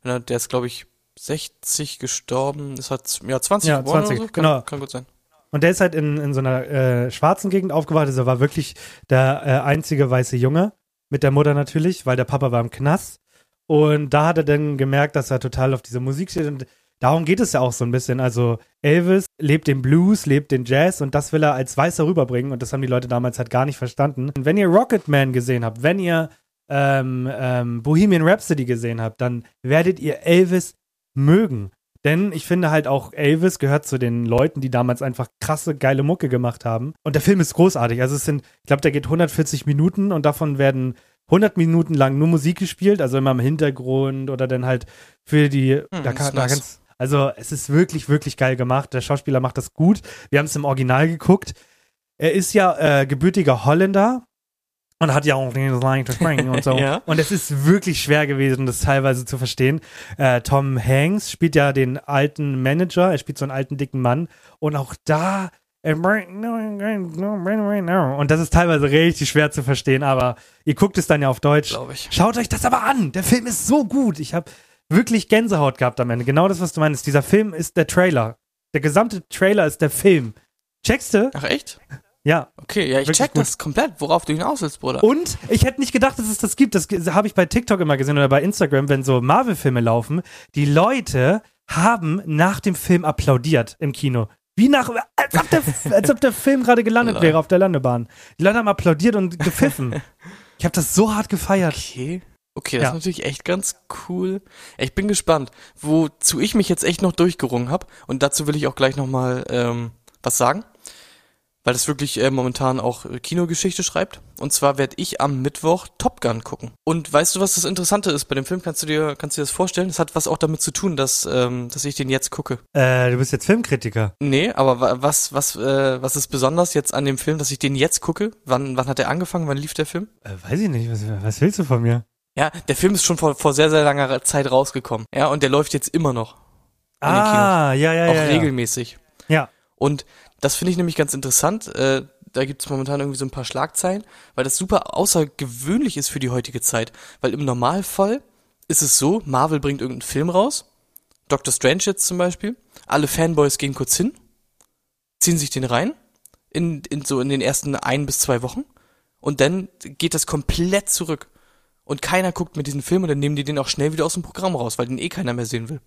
Speaker 2: Der ist, glaube ich, 60 gestorben. Das hat, ja, 20
Speaker 1: Ja,
Speaker 2: geworden
Speaker 1: 20,
Speaker 2: oder so. Kann,
Speaker 1: genau.
Speaker 2: kann gut sein.
Speaker 1: Und der ist halt in, in so einer äh, schwarzen Gegend aufgewacht. Also er war wirklich der äh, einzige weiße Junge. Mit der Mutter natürlich, weil der Papa war im Knast. Und da hat er dann gemerkt, dass er total auf diese Musik steht. Und darum geht es ja auch so ein bisschen. Also Elvis lebt den Blues, lebt den Jazz und das will er als Weißer rüberbringen. Und das haben die Leute damals halt gar nicht verstanden. Und wenn ihr Rocketman gesehen habt, wenn ihr ähm, ähm, Bohemian Rhapsody gesehen habt, dann werdet ihr Elvis mögen. Denn ich finde halt auch, Elvis gehört zu den Leuten, die damals einfach krasse, geile Mucke gemacht haben. Und der Film ist großartig. Also es sind, ich glaube, der geht 140 Minuten und davon werden 100 Minuten lang nur Musik gespielt, also immer im Hintergrund oder dann halt für die, da
Speaker 2: das
Speaker 1: kann, da
Speaker 2: nice.
Speaker 1: kannst, also es ist wirklich, wirklich geil gemacht. Der Schauspieler macht das gut. Wir haben es im Original geguckt. Er ist ja äh, gebürtiger Holländer und hat ja auch den leicht zu sprechen und so.
Speaker 2: Ja.
Speaker 1: Und es ist wirklich schwer gewesen, das teilweise zu verstehen. Äh, Tom Hanks spielt ja den alten Manager, er spielt so einen alten dicken Mann und auch da und das ist teilweise richtig schwer zu verstehen, aber ihr guckt es dann ja auf Deutsch. Schaut euch das aber an. Der Film ist so gut. Ich habe wirklich Gänsehaut gehabt am Ende. Genau das, was du meinst. Dieser Film ist der Trailer. Der gesamte Trailer ist der Film. Checkst du?
Speaker 2: Ach echt?
Speaker 1: Ja.
Speaker 2: Okay, ja, ich check
Speaker 1: gut.
Speaker 2: das komplett, worauf du hinaus willst, Bruder.
Speaker 1: Und ich hätte nicht gedacht, dass es das gibt. Das habe ich bei TikTok immer gesehen oder bei Instagram, wenn so Marvel-Filme laufen. Die Leute haben nach dem Film applaudiert im Kino. Wie nach, als ob der, als ob der Film gerade gelandet wäre auf der Landebahn. Die Leute haben applaudiert und gepfiffen. Ich habe das so hart gefeiert.
Speaker 2: Okay. Okay, das
Speaker 1: Ja.
Speaker 2: ist natürlich echt ganz cool. Ich bin gespannt, wozu ich mich jetzt echt noch durchgerungen habe. Und dazu will ich auch gleich nochmal ähm, was sagen. Weil das wirklich äh, momentan auch äh, Kinogeschichte schreibt. Und zwar werde ich am Mittwoch Top Gun gucken. Und weißt du, was das Interessante ist bei dem Film? Kannst du dir, kannst du dir das vorstellen? Das hat was auch damit zu tun, dass, ähm, dass ich den jetzt gucke.
Speaker 1: Äh, du bist jetzt Filmkritiker.
Speaker 2: Nee, aber wa- was, was, äh, was ist besonders jetzt an dem Film, dass ich den jetzt gucke? Wann, wann hat er angefangen? Wann lief der Film?
Speaker 1: Äh, weiß ich nicht. Was, was willst du von mir?
Speaker 2: Ja, der Film ist schon vor, vor sehr, sehr langer Zeit rausgekommen. Ja, und der läuft jetzt immer noch.
Speaker 1: Ah, ja, ja,
Speaker 2: auch
Speaker 1: ja. ja.
Speaker 2: regelmäßig.
Speaker 1: Ja.
Speaker 2: Und das finde ich nämlich ganz interessant. Äh, da gibt es momentan irgendwie so ein paar Schlagzeilen, weil das super außergewöhnlich ist für die heutige Zeit. Weil im Normalfall ist es so, Marvel bringt irgendeinen Film raus, Doctor Strange jetzt zum Beispiel, alle Fanboys gehen kurz hin, ziehen sich den rein, in, in so in den ersten ein bis zwei Wochen, und dann geht das komplett zurück. Und keiner guckt mit diesen Film und dann nehmen die den auch schnell wieder aus dem Programm raus, weil den eh keiner mehr sehen will.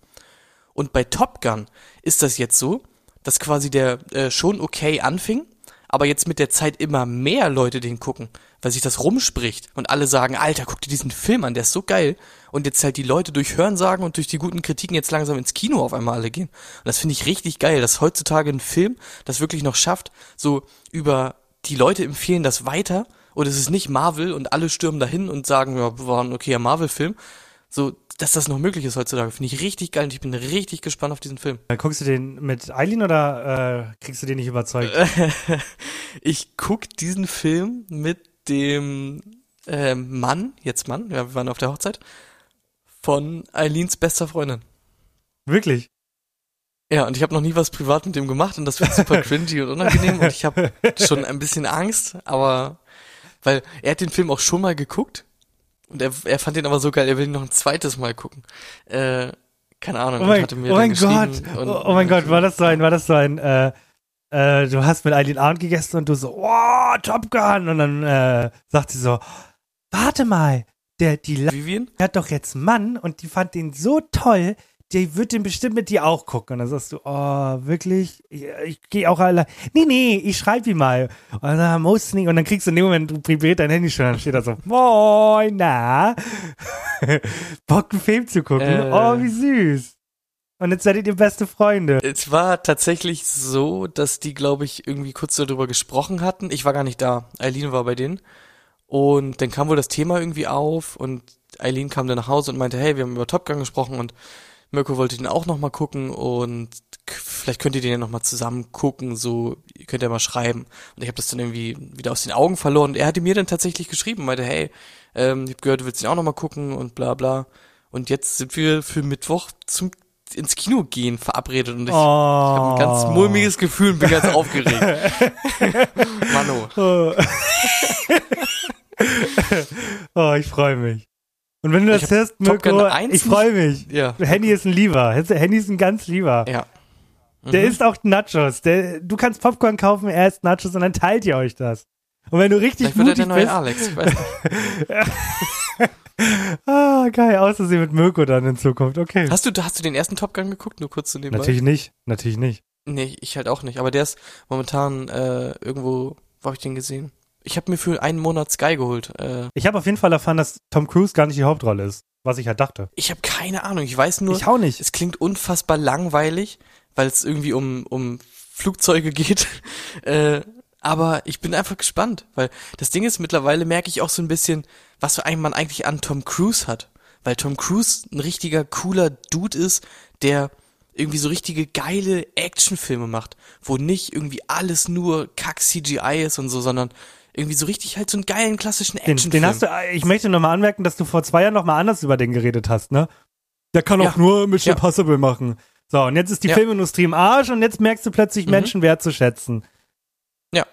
Speaker 2: Und bei Top Gun ist das jetzt so, dass quasi der äh, schon okay anfing, aber jetzt mit der Zeit immer mehr Leute den gucken, weil sich das rumspricht und alle sagen, Alter, guck dir diesen Film an, der ist so geil. Und jetzt halt die Leute durch Hörensagen und durch die guten Kritiken jetzt langsam ins Kino auf einmal alle gehen. Und das finde ich richtig geil, dass heutzutage ein Film das wirklich noch schafft, so über die Leute empfehlen das weiter und es ist nicht Marvel und alle stürmen dahin und sagen, ja, war ein okayer Marvel-Film. So, dass das noch möglich ist heutzutage, finde ich richtig geil und ich bin richtig gespannt auf diesen Film.
Speaker 1: Äh, Guckst du den mit Eileen oder äh, kriegst du den nicht überzeugt?
Speaker 2: ich guck diesen Film mit dem äh, Mann, jetzt Mann, ja, wir waren auf der Hochzeit, von Eileens bester Freundin.
Speaker 1: Wirklich?
Speaker 2: Ja, und ich habe noch nie was privat mit dem gemacht und das wird super cringy und unangenehm und ich habe schon ein bisschen Angst, aber weil er hat den Film auch schon mal geguckt und er, er fand den aber so geil, er will ihn noch ein zweites Mal gucken. Äh, keine Ahnung,
Speaker 1: Oh mein,
Speaker 2: hatte mir
Speaker 1: oh
Speaker 2: dann
Speaker 1: mein
Speaker 2: geschrieben
Speaker 1: Gott,
Speaker 2: und-
Speaker 1: oh, oh mein Gott, war das so ein, war das so ein, äh, äh, du hast mit Eileen Abend gegessen und du so, oh, Top Gun. Und dann äh, sagt sie so, warte mal, der, die
Speaker 2: Vivian?
Speaker 1: hat doch jetzt einen Mann und die fand den so toll, der wird den bestimmt mit dir auch gucken. Und dann sagst du, oh, wirklich? Ich, ich gehe auch alle. Nee, nee, ich schreibe ihm mal. Und dann muss nicht. Und dann kriegst du in dem Moment du privat dein Handy schon. Dann steht da so, moin, na. Bock, einen Film zu gucken.
Speaker 2: Äh.
Speaker 1: Oh, wie süß. Und jetzt seid ihr beste Freunde.
Speaker 2: Es war tatsächlich so, dass die, glaube ich, irgendwie kurz darüber gesprochen hatten. Ich war gar nicht da. Eileen war bei denen. Und dann kam wohl das Thema irgendwie auf und Eileen kam dann nach Hause und meinte, hey, wir haben über Top Gun gesprochen und Mirko wollte den auch nochmal gucken und vielleicht könnt ihr den ja nochmal zusammen gucken, so ihr könnt ja mal schreiben. Und ich habe das dann irgendwie wieder aus den Augen verloren. Und er hatte mir dann tatsächlich geschrieben, meinte, hey, ähm, ich habe gehört, du willst den auch nochmal gucken und bla bla. Und jetzt sind wir für Mittwoch zum ins Kino gehen verabredet und ich,
Speaker 1: Oh.
Speaker 2: ich habe ein ganz mulmiges Gefühl und bin ganz aufgeregt. Mano.
Speaker 1: Oh, oh ich freue mich. Und wenn du das hörst, Mirko,
Speaker 2: 1
Speaker 1: ich freue mich.
Speaker 2: Ja.
Speaker 1: Henny ist ein Lieber. Henny ist ein ganz Lieber.
Speaker 2: Ja.
Speaker 1: Der
Speaker 2: Mhm.
Speaker 1: isst auch Nachos. Der, du kannst Popcorn kaufen, er isst Nachos und dann teilt ihr euch das. Und wenn du richtig
Speaker 2: Vielleicht wird er der
Speaker 1: mutig
Speaker 2: neue Alex. Ich weiß nicht.
Speaker 1: ah, geil, auszusehen mit Mirko dann in Zukunft. Okay.
Speaker 2: Hast du, hast du den ersten Top Gun geguckt? Nur kurz zu nebenbei.
Speaker 1: Natürlich nicht, natürlich nicht.
Speaker 2: Nee, ich halt auch nicht. Aber der ist momentan äh, irgendwo, wo habe ich den gesehen? Ich habe mir für einen Monat Sky geholt. Äh,
Speaker 1: Ich habe auf jeden Fall erfahren, dass Tom Cruise gar nicht die Hauptrolle ist, was ich halt dachte.
Speaker 2: ich habe keine Ahnung. Ich weiß nur,
Speaker 1: ich auch nicht.
Speaker 2: es klingt unfassbar langweilig, weil es irgendwie um, um Flugzeuge geht. äh, aber ich bin einfach gespannt, weil das Ding ist, mittlerweile merke ich auch so ein bisschen, was für einen man eigentlich an Tom Cruise hat. Weil Tom Cruise ein richtiger cooler Dude ist, der irgendwie so richtige geile Actionfilme macht, wo nicht irgendwie alles nur Kack-CGI ist und so, sondern irgendwie so richtig halt so einen geilen klassischen
Speaker 1: Den,
Speaker 2: Actionfilm.
Speaker 1: den hast du, ich möchte nochmal anmerken, dass du vor zwei Jahren nochmal anders über den geredet hast, ne? Der kann auch
Speaker 2: Ja.
Speaker 1: nur Mission
Speaker 2: Ja.
Speaker 1: Impossible machen. So, und jetzt ist die
Speaker 2: Ja.
Speaker 1: Filmindustrie im Arsch und jetzt merkst du plötzlich
Speaker 2: Mhm.
Speaker 1: Menschen wertzuschätzen.
Speaker 2: Ja.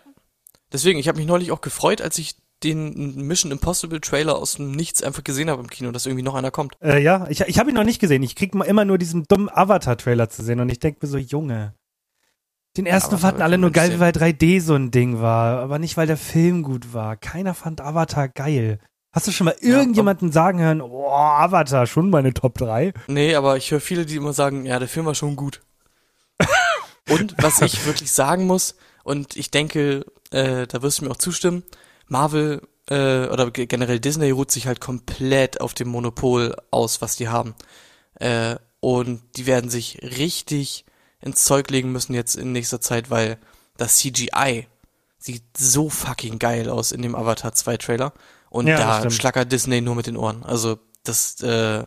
Speaker 2: Deswegen, ich habe mich neulich auch gefreut, als ich den Mission Impossible Trailer aus dem Nichts einfach gesehen habe im Kino, dass irgendwie noch einer kommt.
Speaker 1: Äh, ja, ich, ich habe ihn noch nicht gesehen. Ich krieg immer nur diesen dummen Avatar-Trailer zu sehen und ich denke mir so, Junge. Den ersten
Speaker 2: Avatar
Speaker 1: fanden alle nur geil, weil 3D so ein Ding war, aber nicht, weil der Film gut war. Keiner fand Avatar geil. Hast du schon mal irgendjemanden sagen hören, oh, Avatar, schon meine Top 3?
Speaker 2: Nee, aber ich höre viele, die immer sagen, ja, der Film war schon gut. und was ich wirklich sagen muss, und ich denke, äh, da wirst du mir auch zustimmen, Marvel äh, oder ge- generell Disney ruht sich halt komplett auf dem Monopol aus, was die haben. Äh, und die werden sich richtig ins Zeug legen müssen jetzt in nächster Zeit, weil das CGI sieht so fucking geil aus in dem Avatar 2 Trailer. Und
Speaker 1: Ja,
Speaker 2: da schlackert Disney nur mit den Ohren. Also das, äh,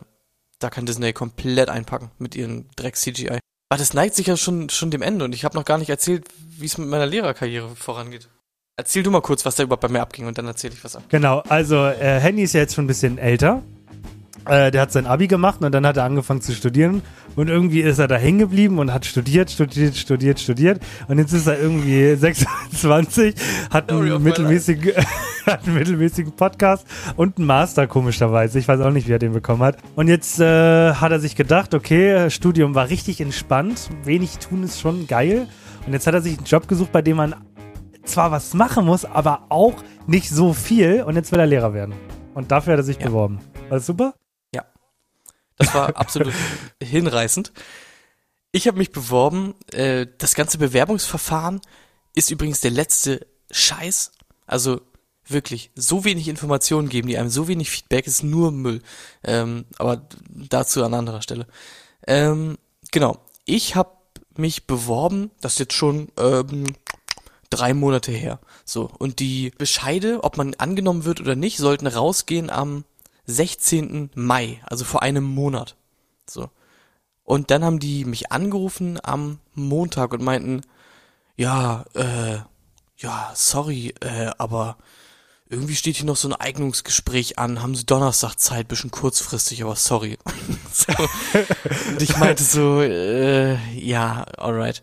Speaker 2: da kann Disney komplett einpacken mit ihren Dreck-CGI. Aber das neigt sich ja schon, schon dem Ende und ich habe noch gar nicht erzählt, wie es mit meiner Lehrerkarriere vorangeht. Erzähl du mal kurz, was da überhaupt bei mir abging und dann erzähle ich was ab.
Speaker 1: Genau, also äh, Henny ist ja jetzt schon ein bisschen älter. Äh, der hat sein Abi gemacht und dann hat er angefangen zu studieren und irgendwie ist er da hängen geblieben und hat studiert, studiert, studiert, studiert und jetzt ist er irgendwie 26, hat einen mittelmäßigen, hat einen mittelmäßigen Podcast und einen Master komischerweise. Ich weiß auch nicht, wie er den bekommen hat. Und jetzt äh, hat er sich gedacht, okay, Studium war richtig entspannt, wenig tun ist schon geil. Und jetzt hat er sich einen Job gesucht, bei dem man zwar was machen muss, aber auch nicht so viel. Und jetzt will er Lehrer werden. Und dafür hat er sich
Speaker 2: Ja.
Speaker 1: beworben. War das super?
Speaker 2: Das war absolut hinreißend. Ich habe mich beworben. Äh, das ganze Bewerbungsverfahren ist übrigens der letzte Scheiß. Also wirklich so wenig Informationen geben, die einem so wenig Feedback ist nur Müll. Ähm, aber dazu an anderer Stelle. Ähm, genau. Ich habe mich beworben. Das ist jetzt schon ähm, drei Monate her. So und die Bescheide, ob man angenommen wird oder nicht, sollten rausgehen am 16. Mai, also vor einem Monat. So. Und dann haben die mich angerufen am Montag und meinten, ja, äh, ja, sorry, äh, aber irgendwie steht hier noch so ein Eignungsgespräch an, haben Sie Donnerstag Zeit, bisschen kurzfristig, aber sorry. so. Und ich meinte so, äh, ja, alright.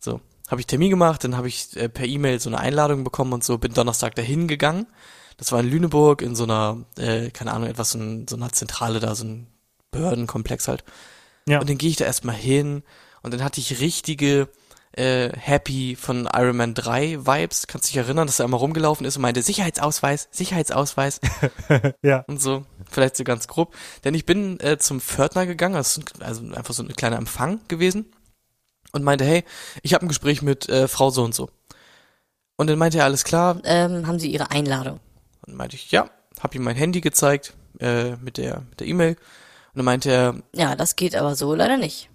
Speaker 2: So, habe ich Termin gemacht, dann habe ich äh, per E-Mail so eine Einladung bekommen und so, bin Donnerstag dahin gegangen. Das war in Lüneburg in so einer, äh, keine Ahnung, etwas in so einer Zentrale da, so ein Behördenkomplex halt.
Speaker 1: Ja.
Speaker 2: Und dann gehe ich da erstmal hin und dann hatte ich richtige äh, Happy von Iron Man 3 Vibes. Kannst du dich erinnern, dass er einmal rumgelaufen ist und meinte, Sicherheitsausweis, Sicherheitsausweis
Speaker 1: ja.
Speaker 2: und so. Vielleicht so ganz grob. Denn ich bin äh, zum Pförtner gegangen, also, also einfach so ein kleiner Empfang gewesen und meinte, hey, ich habe ein Gespräch mit äh, Frau so und so. Und dann meinte er, alles klar.
Speaker 4: Ähm, haben Sie Ihre Einladung?
Speaker 2: Und dann meinte ich, ja, hab ihm mein Handy gezeigt äh, mit der mit der E-Mail. Und dann meinte er,
Speaker 4: Ja, das geht aber so leider nicht.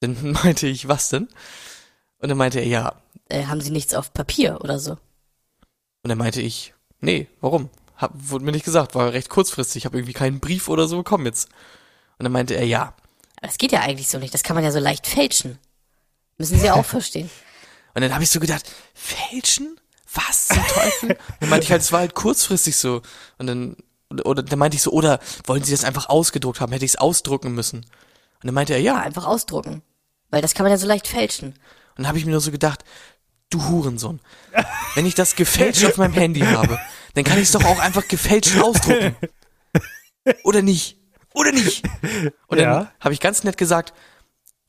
Speaker 2: dann meinte ich, was denn? Und dann meinte er, ja.
Speaker 4: Äh, haben Sie nichts auf Papier oder so?
Speaker 2: Und dann meinte ich, nee, warum? Hab, wurde mir nicht gesagt, war recht kurzfristig, ich habe irgendwie keinen Brief oder so bekommen jetzt. Und dann meinte er, ja.
Speaker 4: Aber das geht ja eigentlich so nicht. Das kann man ja so leicht fälschen. Müssen Sie auch verstehen.
Speaker 2: Und dann habe ich so gedacht, fälschen? Was zum Teufel? dann meinte ich halt, es war halt kurzfristig so. Und dann, oder, dann meinte ich so, oder wollen Sie das einfach ausgedruckt haben? Hätte ich es ausdrucken müssen? Und dann meinte er,
Speaker 4: Ja,
Speaker 2: ja.
Speaker 4: einfach ausdrucken. Weil das kann man ja so leicht fälschen.
Speaker 2: Und dann habe ich mir nur so gedacht, du Hurensohn. Wenn ich das gefälscht auf meinem Handy habe, dann kann ich es doch auch einfach gefälscht ausdrucken. Oder nicht? Oder nicht? Und dann
Speaker 1: Ja.
Speaker 2: habe ich ganz nett gesagt,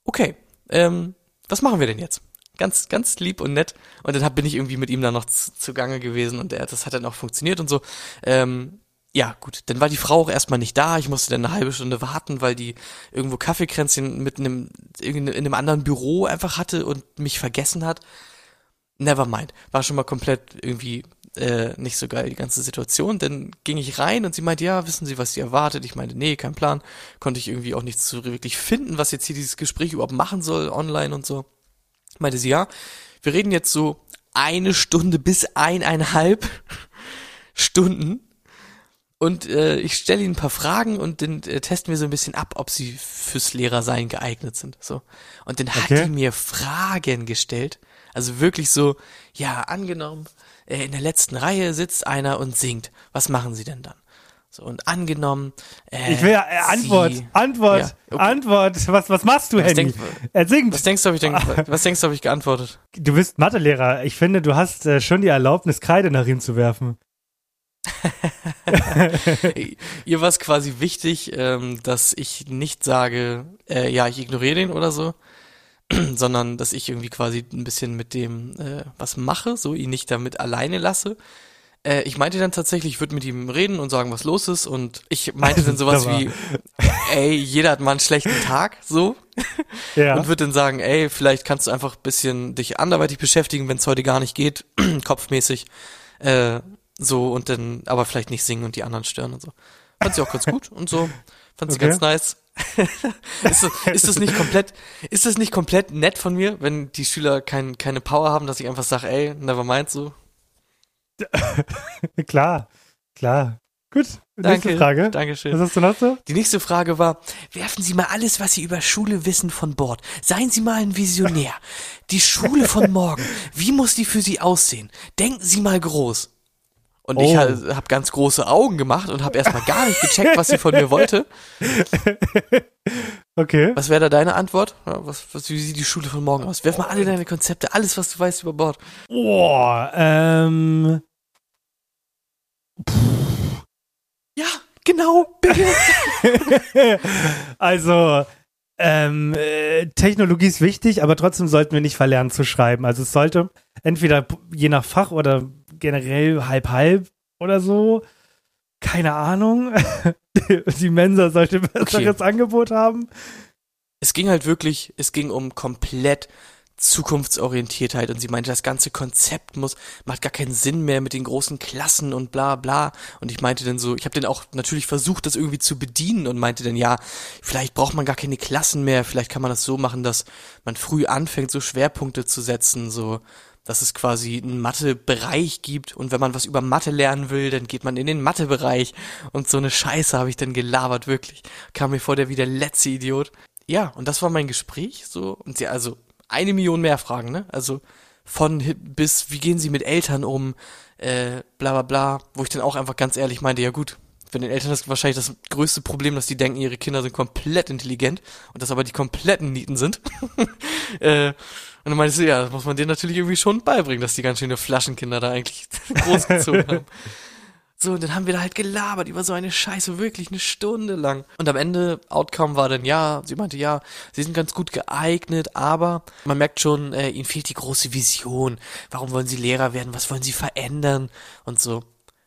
Speaker 2: okay, ähm, was machen wir denn jetzt? Ganz, ganz lieb und nett. Und dann hab, bin ich irgendwie mit ihm dann noch zu, zugange gewesen und der, das hat dann auch funktioniert und so. Ähm, ja, gut. Dann war die Frau auch erstmal nicht da. Ich musste dann eine halbe Stunde warten, weil die irgendwo Kaffeekränzchen mit einem, in einem anderen Büro einfach hatte und mich vergessen hat. Never mind. War schon mal komplett irgendwie äh, nicht so geil, die ganze Situation. Dann ging ich rein und sie meinte, ja, wissen Sie, was sie erwartet? Ich meinte, nee, kein Plan. Konnte ich irgendwie auch nichts so wirklich finden, was jetzt hier dieses Gespräch überhaupt machen soll, online und so. Meinte sie, ja, wir reden jetzt so eine Stunde bis eineinhalb Stunden und äh, ich stelle ihnen ein paar Fragen und dann äh, testen wir so ein bisschen ab, ob sie fürs Lehrersein geeignet sind. So. Und dann hat
Speaker 1: Okay.
Speaker 2: die mir Fragen gestellt. Also wirklich so, ja, angenommen, äh, in der letzten Reihe sitzt einer und singt. Was machen sie denn dann? So, und angenommen, äh,
Speaker 1: Ich will ja, äh, Antwort,
Speaker 2: sie,
Speaker 1: Antwort,
Speaker 2: Ja, okay.
Speaker 1: Antwort. Was, was machst du,
Speaker 2: Was
Speaker 1: Handy?
Speaker 2: denk-
Speaker 1: er singt.
Speaker 2: Was denkst du, hab ich denn, was denkst du, habe ich geantwortet?
Speaker 1: Du bist Mathelehrer. Ich finde, du hast äh, schon die Erlaubnis, Kreide nach ihm zu werfen.
Speaker 2: Ihr war es quasi wichtig, ähm, dass ich nicht sage, äh, ja, ich ignoriere den oder so, sondern dass ich irgendwie quasi ein bisschen mit dem äh, was mache, so ihn nicht damit alleine lasse. Äh, ich meinte dann tatsächlich, ich würde mit ihm reden und sagen, was los ist und ich meinte dann sowas wie, ey, jeder hat mal einen schlechten Tag, so
Speaker 1: Ja.
Speaker 2: und würde dann sagen, ey, vielleicht kannst du einfach ein bisschen dich anderweitig beschäftigen, wenn es heute gar nicht geht, kopfmäßig, äh, so und dann aber vielleicht nicht singen und die anderen stören und so. Fand sie auch ganz gut und so. Fand sie
Speaker 1: Okay.
Speaker 2: ganz nice. ist, das, ist das nicht komplett, ist das nicht komplett nett von mir, wenn die Schüler kein, keine Power haben, dass ich einfach sage, ey, never mind so.
Speaker 1: klar, klar. Gut,
Speaker 2: Danke.
Speaker 1: nächste Frage. Was
Speaker 2: Dankeschön.
Speaker 1: hast du noch so?
Speaker 2: Die nächste Frage war, werfen Sie mal alles, was Sie über Schule wissen, von Bord. Seien Sie mal ein Visionär. Die Schule von morgen, wie muss die für Sie aussehen? Denken Sie mal groß. Und ich
Speaker 1: Oh.
Speaker 2: ha- habe ganz große Augen gemacht und habe erstmal gar nicht gecheckt, was sie von mir wollte.
Speaker 1: Okay.
Speaker 2: Was wäre da deine Antwort? Ja, was, was, wie sieht die Schule von morgen aus? Werf mal alle deine Konzepte, alles, was du weißt über Bord.
Speaker 1: Boah, ähm,
Speaker 2: Ja, genau, bitte.
Speaker 1: also, ähm, äh, Technologie ist wichtig, aber trotzdem sollten wir nicht verlernen zu schreiben. Also es sollte entweder je nach Fach oder generell halb halb oder so. Keine Ahnung. Die Mensa sollte ein besseres Angebot haben.
Speaker 2: es ging halt wirklich, es ging um komplett Zukunftsorientiertheit und sie meinte, das ganze Konzept muss, macht gar keinen Sinn mehr mit den großen Klassen und bla bla. Und ich meinte dann so, ich habe dann auch natürlich versucht, das irgendwie zu bedienen und meinte dann, ja, vielleicht braucht man gar keine Klassen mehr, vielleicht kann man das so machen, dass man früh anfängt, so Schwerpunkte zu setzen, so dass es quasi einen Mathe-Bereich gibt und wenn man was über Mathe lernen will, dann geht man in den Mathe-Bereich und so eine Scheiße habe ich dann gelabert, wirklich. Kam mir vor, der wie der letzte Idiot. Ja, und das war mein Gespräch, so, und sie, also, eine Million mehr Fragen, ne? Also, von bis, wie gehen sie mit Eltern um, äh, bla bla bla, wo ich dann auch einfach ganz ehrlich meinte, ja gut, für den Eltern ist wahrscheinlich das größte Problem, dass die denken, ihre Kinder sind komplett intelligent und dass aber die kompletten Nieten sind. äh, und dann meinte sie, ja, das muss man denen natürlich irgendwie schon beibringen, dass die ganz schöne Flaschenkinder da eigentlich großgezogen haben. So, und dann haben wir da halt gelabert über so eine Scheiße, wirklich eine Stunde lang. Und am Ende, Outcome war dann, ja, sie meinte, ja, sie sind ganz gut geeignet, aber man merkt schon, äh, ihnen fehlt die große Vision. Warum wollen sie Lehrer werden? Was wollen sie verändern? Und so.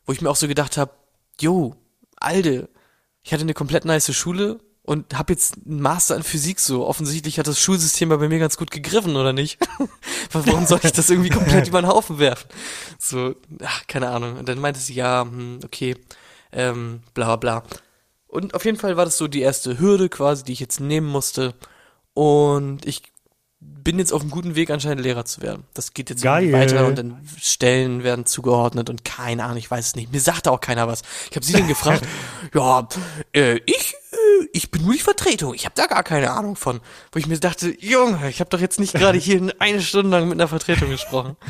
Speaker 2: Wo ich mir auch so gedacht habe, jo, Alde, ich hatte eine komplett nice Schule und habe jetzt einen Master in Physik so. Offensichtlich hat das Schulsystem bei mir ganz gut gegriffen, oder nicht? Warum soll ich das irgendwie komplett über den Haufen werfen? So, ach, keine Ahnung. Und dann meinte sie, ja, hm, okay, ähm, bla bla bla. Und auf jeden Fall war das so die erste Hürde quasi, die ich jetzt nehmen musste. Und ich bin jetzt auf einem guten Weg, anscheinend Lehrer zu werden. Das geht jetzt
Speaker 1: Geil.
Speaker 2: weiter und dann Stellen werden zugeordnet und keine Ahnung, ich weiß es nicht. Mir sagte auch keiner was. Ich habe sie dann gefragt, ja, äh, ich, ich bin nur die Vertretung. Ich habe da gar keine Ahnung von. Wo ich mir dachte, Junge, ich habe doch jetzt nicht gerade hier eine Stunde lang mit einer Vertretung gesprochen.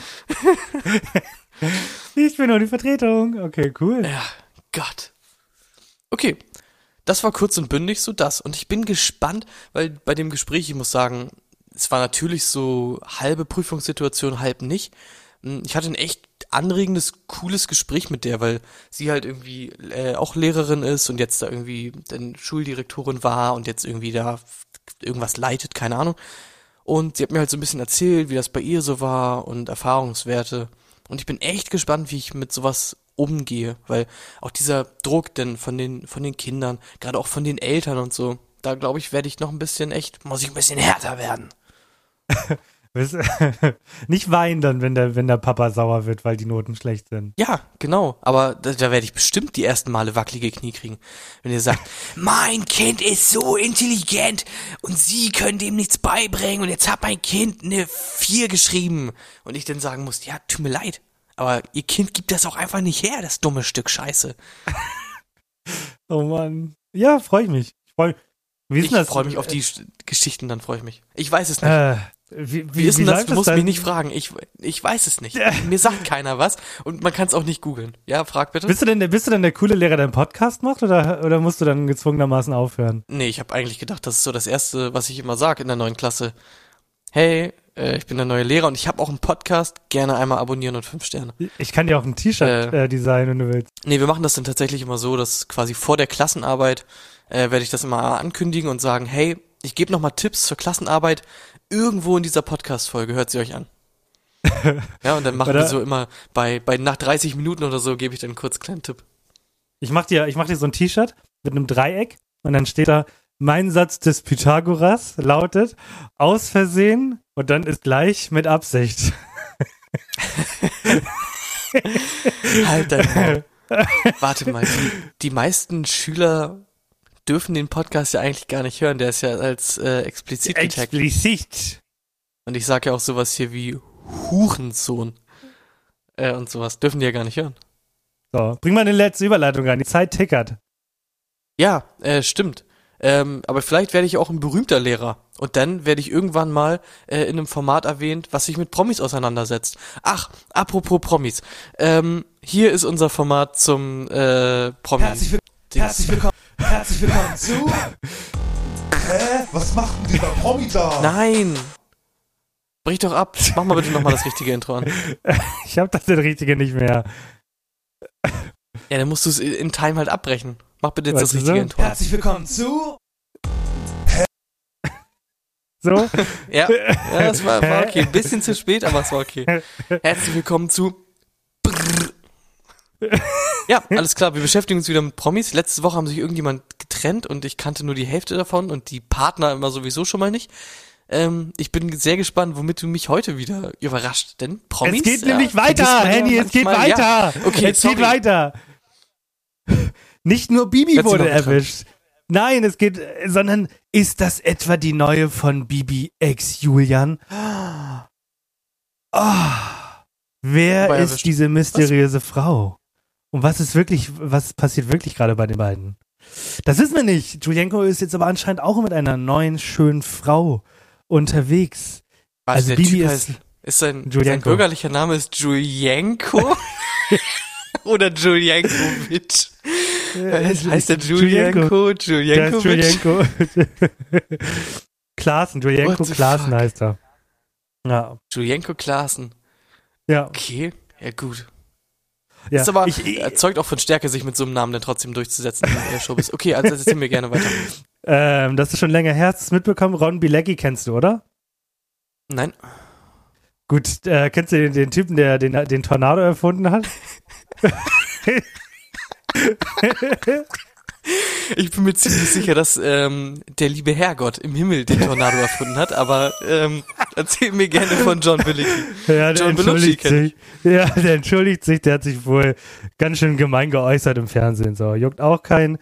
Speaker 1: Ich bin nur die Vertretung. Okay, cool.
Speaker 2: Ja, Gott. Okay, das war kurz und bündig so das. Und ich bin gespannt, weil bei dem Gespräch, ich muss sagen, es war natürlich so halbe Prüfungssituation, halb nicht. Hm, Ich hatte ein echt anregendes, cooles Gespräch mit der, weil sie halt irgendwie äh, auch Lehrerin ist und jetzt da irgendwie dann Schuldirektorin war und jetzt irgendwie da irgendwas leitet, keine Ahnung. Und sie hat mir halt so ein bisschen erzählt, wie das bei ihr so war und Erfahrungswerte. Und ich bin echt gespannt, wie ich mit sowas umgehe, weil auch dieser Druck denn von den, von den Kindern, gerade auch von den Eltern und so, da glaube ich, werde ich noch ein bisschen echt, muss ich ein bisschen härter werden.
Speaker 1: Nicht weinen dann, wenn der, wenn der Papa sauer wird, weil die Noten schlecht sind.
Speaker 2: Ja, genau. Aber da, da werde ich bestimmt die ersten Male wackelige Knie kriegen. Wenn ihr sagt, mein Kind ist so intelligent und Sie können dem nichts beibringen und jetzt hat mein Kind eine 4 geschrieben. Und ich dann sagen muss, ja, tut mir leid. Aber Ihr Kind gibt das auch einfach nicht her, das dumme Stück Scheiße.
Speaker 1: Oh Mann. Ja, freue ich mich. Ich freue Wie ist
Speaker 2: Ich freue mich auf die Sch- Geschichten, dann freue ich mich. Ich weiß es nicht.
Speaker 1: Äh, wie, wie,
Speaker 2: Wie ist denn das? Du musst mich nicht fragen. Ich, ich weiß es nicht. Mir sagt keiner was und man kann es auch nicht googeln. Ja, frag bitte.
Speaker 1: Bist du denn der, bist du denn der coole Lehrer, der einen Podcast macht oder, oder musst du dann gezwungenermaßen aufhören?
Speaker 2: Nee, ich habe eigentlich gedacht, das ist so das Erste, was ich immer sage in der neuen Klasse. Hey, äh, ich bin der neue Lehrer und ich habe auch einen Podcast. Gerne einmal abonnieren und fünf Sterne.
Speaker 1: Ich kann dir auch ein T-Shirt
Speaker 2: Äh.
Speaker 1: äh, designen, wenn du willst.
Speaker 2: Nee, wir machen das dann tatsächlich immer so, dass quasi vor der Klassenarbeit äh, werde ich das immer ankündigen und sagen, hey, ich gebe noch mal Tipps zur Klassenarbeit. Irgendwo in dieser Podcast-Folge hört sie euch an. ja, und dann machen wir so immer bei, bei nach 30 Minuten oder so gebe ich dann kurz einen kleinen Tipp.
Speaker 1: Ich mach dir, ich mach dir so ein T-Shirt mit einem Dreieck und dann steht da, mein Satz des Pythagoras lautet, aus Versehen und dann ist gleich mit Absicht.
Speaker 2: Halt dein Maul. Warte mal, die, die meisten Schüler dürfen den Podcast ja eigentlich gar nicht hören. Der ist ja als äh, explizit getaggt.
Speaker 1: Explizit.
Speaker 2: Und ich sage ja auch sowas hier wie Hurensohn. Äh, und sowas. Dürfen die ja gar nicht hören.
Speaker 1: So, bring mal eine letzte Überleitung rein. Die Zeit tickert.
Speaker 2: Ja, äh, stimmt. Ähm, aber vielleicht werde ich auch ein berühmter Lehrer. Und dann werde ich irgendwann mal äh, in einem Format erwähnt, was sich mit Promis auseinandersetzt. Ach, apropos Promis. Ähm, hier ist unser Format zum äh, Promi.
Speaker 5: Herzlich, will herzlich willkommen, herzlich willkommen zu.
Speaker 3: Hä? Was macht denn dieser Promi da?
Speaker 2: Nein! Brich doch ab. Mach mal bitte nochmal das richtige Intro an.
Speaker 1: Ich habe das richtige nicht mehr.
Speaker 2: Ja, dann musst du es in Time halt abbrechen. Mach bitte jetzt das
Speaker 1: Weißt du
Speaker 2: richtige
Speaker 1: so?
Speaker 2: Intro an.
Speaker 5: Herzlich willkommen zu.
Speaker 1: So,
Speaker 2: Ja, ja, das war, war okay. Ein bisschen zu spät, aber es war okay. Herzlich willkommen zu. Ja, alles klar. Wir beschäftigen uns wieder mit Promis. Letzte Woche haben sich irgendjemand getrennt und ich kannte nur die Hälfte davon und die Partner immer sowieso schon mal nicht. Ähm, ich bin sehr gespannt, womit du mich heute wieder überrascht. Denn Promis.
Speaker 1: es geht
Speaker 2: ja,
Speaker 1: nämlich weiter,
Speaker 2: ja
Speaker 1: Henny, es geht weiter.
Speaker 2: Ja. Okay,
Speaker 1: es
Speaker 2: sorry.
Speaker 1: geht weiter. Nicht nur Bibi
Speaker 2: sie
Speaker 1: wurde erwischt. Nein, es geht, sondern ist das etwa die neue von Bibi ex Julian? Ah, wer ist diese mysteriöse Frau? Und was ist wirklich, was passiert wirklich gerade bei den beiden? Das wissen wir nicht. Julienko ist jetzt aber anscheinend auch mit einer neuen, schönen Frau unterwegs.
Speaker 2: Also,
Speaker 1: Also
Speaker 2: der
Speaker 1: Bibi
Speaker 2: Typ
Speaker 1: ist-
Speaker 2: heißt Ist sein, sein
Speaker 1: Julienko.
Speaker 2: bürgerlicher Name ist Julienko? Oder Julienkovic? Äh, heißt der Julienko? Julienkovic?
Speaker 1: Julienko. Klaassen, Julienko Klaassen heißt er. Ja,
Speaker 2: Julienko Klaassen.
Speaker 1: ja.
Speaker 2: Okay, ja gut.
Speaker 1: Ja.
Speaker 2: Ist aber,
Speaker 1: ich, ich,
Speaker 2: erzeugt auch von Stärke, sich mit so einem Namen dann trotzdem durchzusetzen in der Showbiz. Okay, also erzähl mir gerne weiter.
Speaker 1: ähm, das ist schon länger her, hast du es mitbekommen? Ron Bilecki kennst du, oder?
Speaker 2: Nein,
Speaker 1: Gut, äh, kennst du den, den Typen, der den, den Tornado erfunden hat?
Speaker 2: ich bin mir ziemlich sicher, dass ähm, der liebe Herrgott im Himmel den Tornado erfunden hat, aber ähm, erzähl mir gerne von John Bilicki.
Speaker 1: Ja, der
Speaker 2: John Belushi
Speaker 1: entschuldigt sich. Ja, der entschuldigt sich, der hat sich wohl ganz schön gemein geäußert im Fernsehen. So, juckt auch keinen.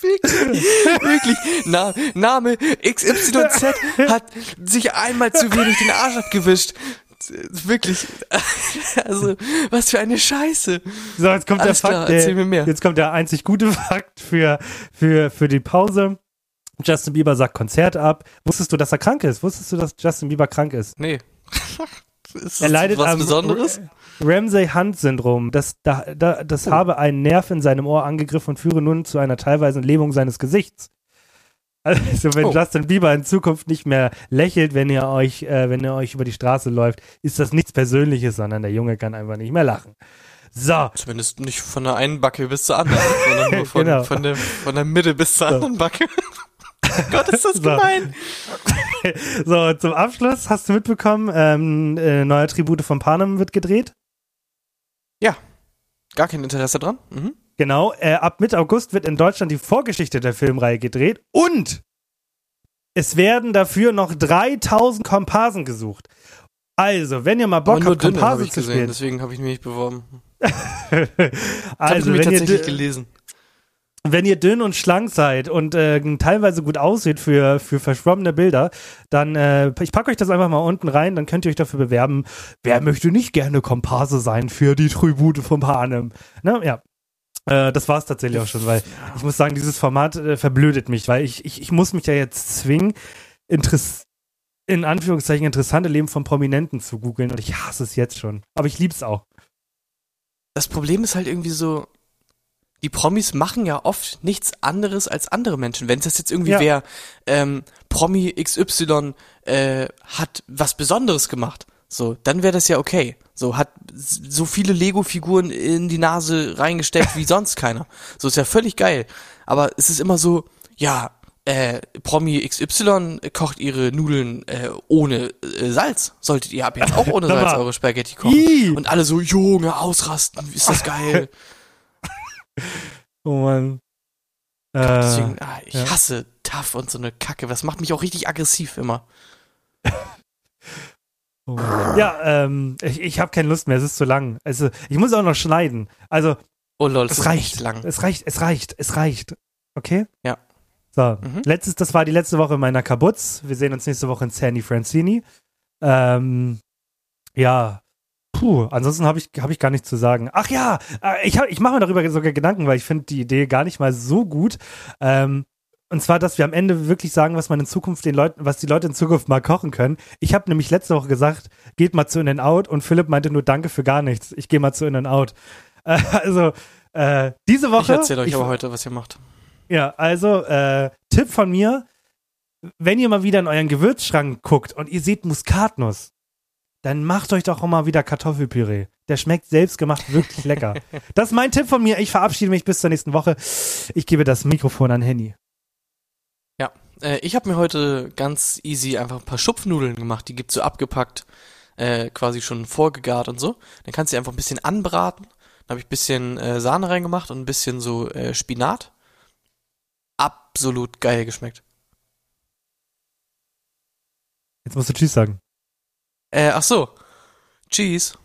Speaker 2: Wirklich, wirklich. Na, Name XYZ hat sich einmal zu wenig den Arsch abgewischt. Wirklich. Also, was für eine Scheiße.
Speaker 1: So, jetzt kommt
Speaker 2: Alles
Speaker 1: der
Speaker 2: klar,
Speaker 1: Fakt.
Speaker 2: erzähl
Speaker 1: der,
Speaker 2: mir mehr.
Speaker 1: Jetzt kommt der einzig gute Fakt für, für, für die Pause. Justin Bieber sagt Konzert ab. Wusstest du, dass er krank ist? Wusstest du, dass Justin Bieber krank ist?
Speaker 2: Nee. Ist
Speaker 1: Er leidet
Speaker 2: was
Speaker 1: am
Speaker 2: Besonderes?
Speaker 1: Ramsay-Hunt-Syndrom. Das, da, da, das habe einen Nerv in seinem Ohr angegriffen und führe nun zu einer teilweisen Lähmung seines Gesichts. Also wenn
Speaker 2: Oh.
Speaker 1: Justin Bieber in Zukunft nicht mehr lächelt, wenn ihr euch, äh, wenn ihr euch über die Straße läuft, ist das nichts Persönliches, sondern der Junge kann einfach nicht mehr lachen. So,
Speaker 2: Zumindest nicht von der einen Backe bis zur anderen, sondern nur von,
Speaker 1: Genau.
Speaker 2: von, der, von der Mitte bis zur anderen Backe. Gott, ist das
Speaker 1: So.
Speaker 2: gemein.
Speaker 1: so zum Abschluss hast du mitbekommen, ähm, äh, neuer Tribute von Panem wird gedreht.
Speaker 2: Gar kein Interesse dran? Mhm.
Speaker 1: Genau, äh, ab Mitte August wird in Deutschland die Vorgeschichte der Filmreihe gedreht und es werden dafür noch 3000 Komparsen gesucht. Also, wenn ihr mal Bock habt,
Speaker 2: dünne habe
Speaker 1: Komparse
Speaker 2: ich
Speaker 1: zu
Speaker 2: gesehen,
Speaker 1: spielen.
Speaker 2: deswegen habe ich mich nicht beworben.
Speaker 1: Also, wenn ihr,
Speaker 2: tatsächlich
Speaker 1: dü-
Speaker 2: gelesen.
Speaker 1: wenn ihr dünn und schlank seid und äh, teilweise gut aussieht für, für verschwommene Bilder, dann, äh, ich packe euch das einfach mal unten rein, dann könnt ihr euch dafür bewerben. Wer möchte nicht gerne Komparse sein für die Tribute von Panem? Ne? Ja. Äh, das war es tatsächlich auch schon, weil ich muss sagen, dieses Format äh, verblödet mich, weil ich, ich, ich muss mich ja jetzt zwingen, Interess in Anführungszeichen interessante Leben von Prominenten zu googeln und ich hasse es jetzt schon. Aber ich lieb's auch.
Speaker 2: Das Problem ist halt irgendwie so, die Promis machen ja oft nichts anderes als andere Menschen. Wenn es das jetzt irgendwie
Speaker 1: Ja.
Speaker 2: wäre, ähm, Promi XY äh, hat was Besonderes gemacht, so, dann wäre das ja okay. So, hat so viele Lego-Figuren in die Nase reingesteckt wie sonst keiner. So, ist ja völlig geil. Aber es ist immer so, ja, äh, Promi XY kocht ihre Nudeln äh, ohne äh, Salz. Solltet ihr ab jetzt auch ohne Salz eure Spaghetti kochen. Und alle so, Junge, ausrasten, ist das geil.
Speaker 1: Oh Mann. Äh,
Speaker 2: Deswegen, ah, ich
Speaker 1: ja.
Speaker 2: hasse tough und so eine Kacke. Das macht mich auch richtig aggressiv immer.
Speaker 1: Oh. Ja, ähm, ich, ich habe keine Lust mehr, es ist zu lang. Also, ich muss auch noch schneiden. Also,
Speaker 2: Oh lol,
Speaker 1: es reicht.
Speaker 2: lang.
Speaker 1: Es reicht, es reicht, es reicht. Okay?
Speaker 2: Ja.
Speaker 1: So,
Speaker 2: Mhm.
Speaker 1: letztes, das war die letzte Woche meiner Kabutz. Wir sehen uns nächste Woche in Sandy Francini. Ähm, ja. Puh, ansonsten habe ich, hab ich gar nichts zu sagen. Ach ja, äh, ich, hab- ich mache mir darüber sogar Gedanken, weil ich finde die Idee gar nicht mal so gut. Ähm, und zwar, dass wir am Ende wirklich sagen, was man in Zukunft den Leuten, was die Leute in Zukunft mal kochen können. Ich habe nämlich letzte Woche gesagt, geht mal zu In-N-Out und Philipp meinte nur Danke für gar nichts. Ich gehe mal zu In-N-Out. Äh, also, äh, diese Woche.
Speaker 2: Ich erzähle euch
Speaker 1: ich-
Speaker 2: aber heute, was ihr macht.
Speaker 1: ja, also äh, Tipp von mir, wenn ihr mal wieder in euren Gewürzschrank guckt und ihr seht Muskatnuss, dann macht euch doch auch mal wieder Kartoffelpüree. Der schmeckt selbstgemacht wirklich lecker. Das ist mein Tipp von mir. Ich verabschiede mich bis zur nächsten Woche. Ich gebe das Mikrofon an Henny.
Speaker 2: Äh, ich habe mir heute ganz easy einfach ein paar Schupfnudeln gemacht. Die gibt's so abgepackt, äh, quasi schon vorgegart und so. Dann kannst du die einfach ein bisschen anbraten. Dann habe ich ein bisschen äh, Sahne reingemacht und ein bisschen so äh, Spinat. Absolut geil geschmeckt.
Speaker 1: Jetzt musst du Tschüss sagen.
Speaker 2: Äh, ach so. Cheese.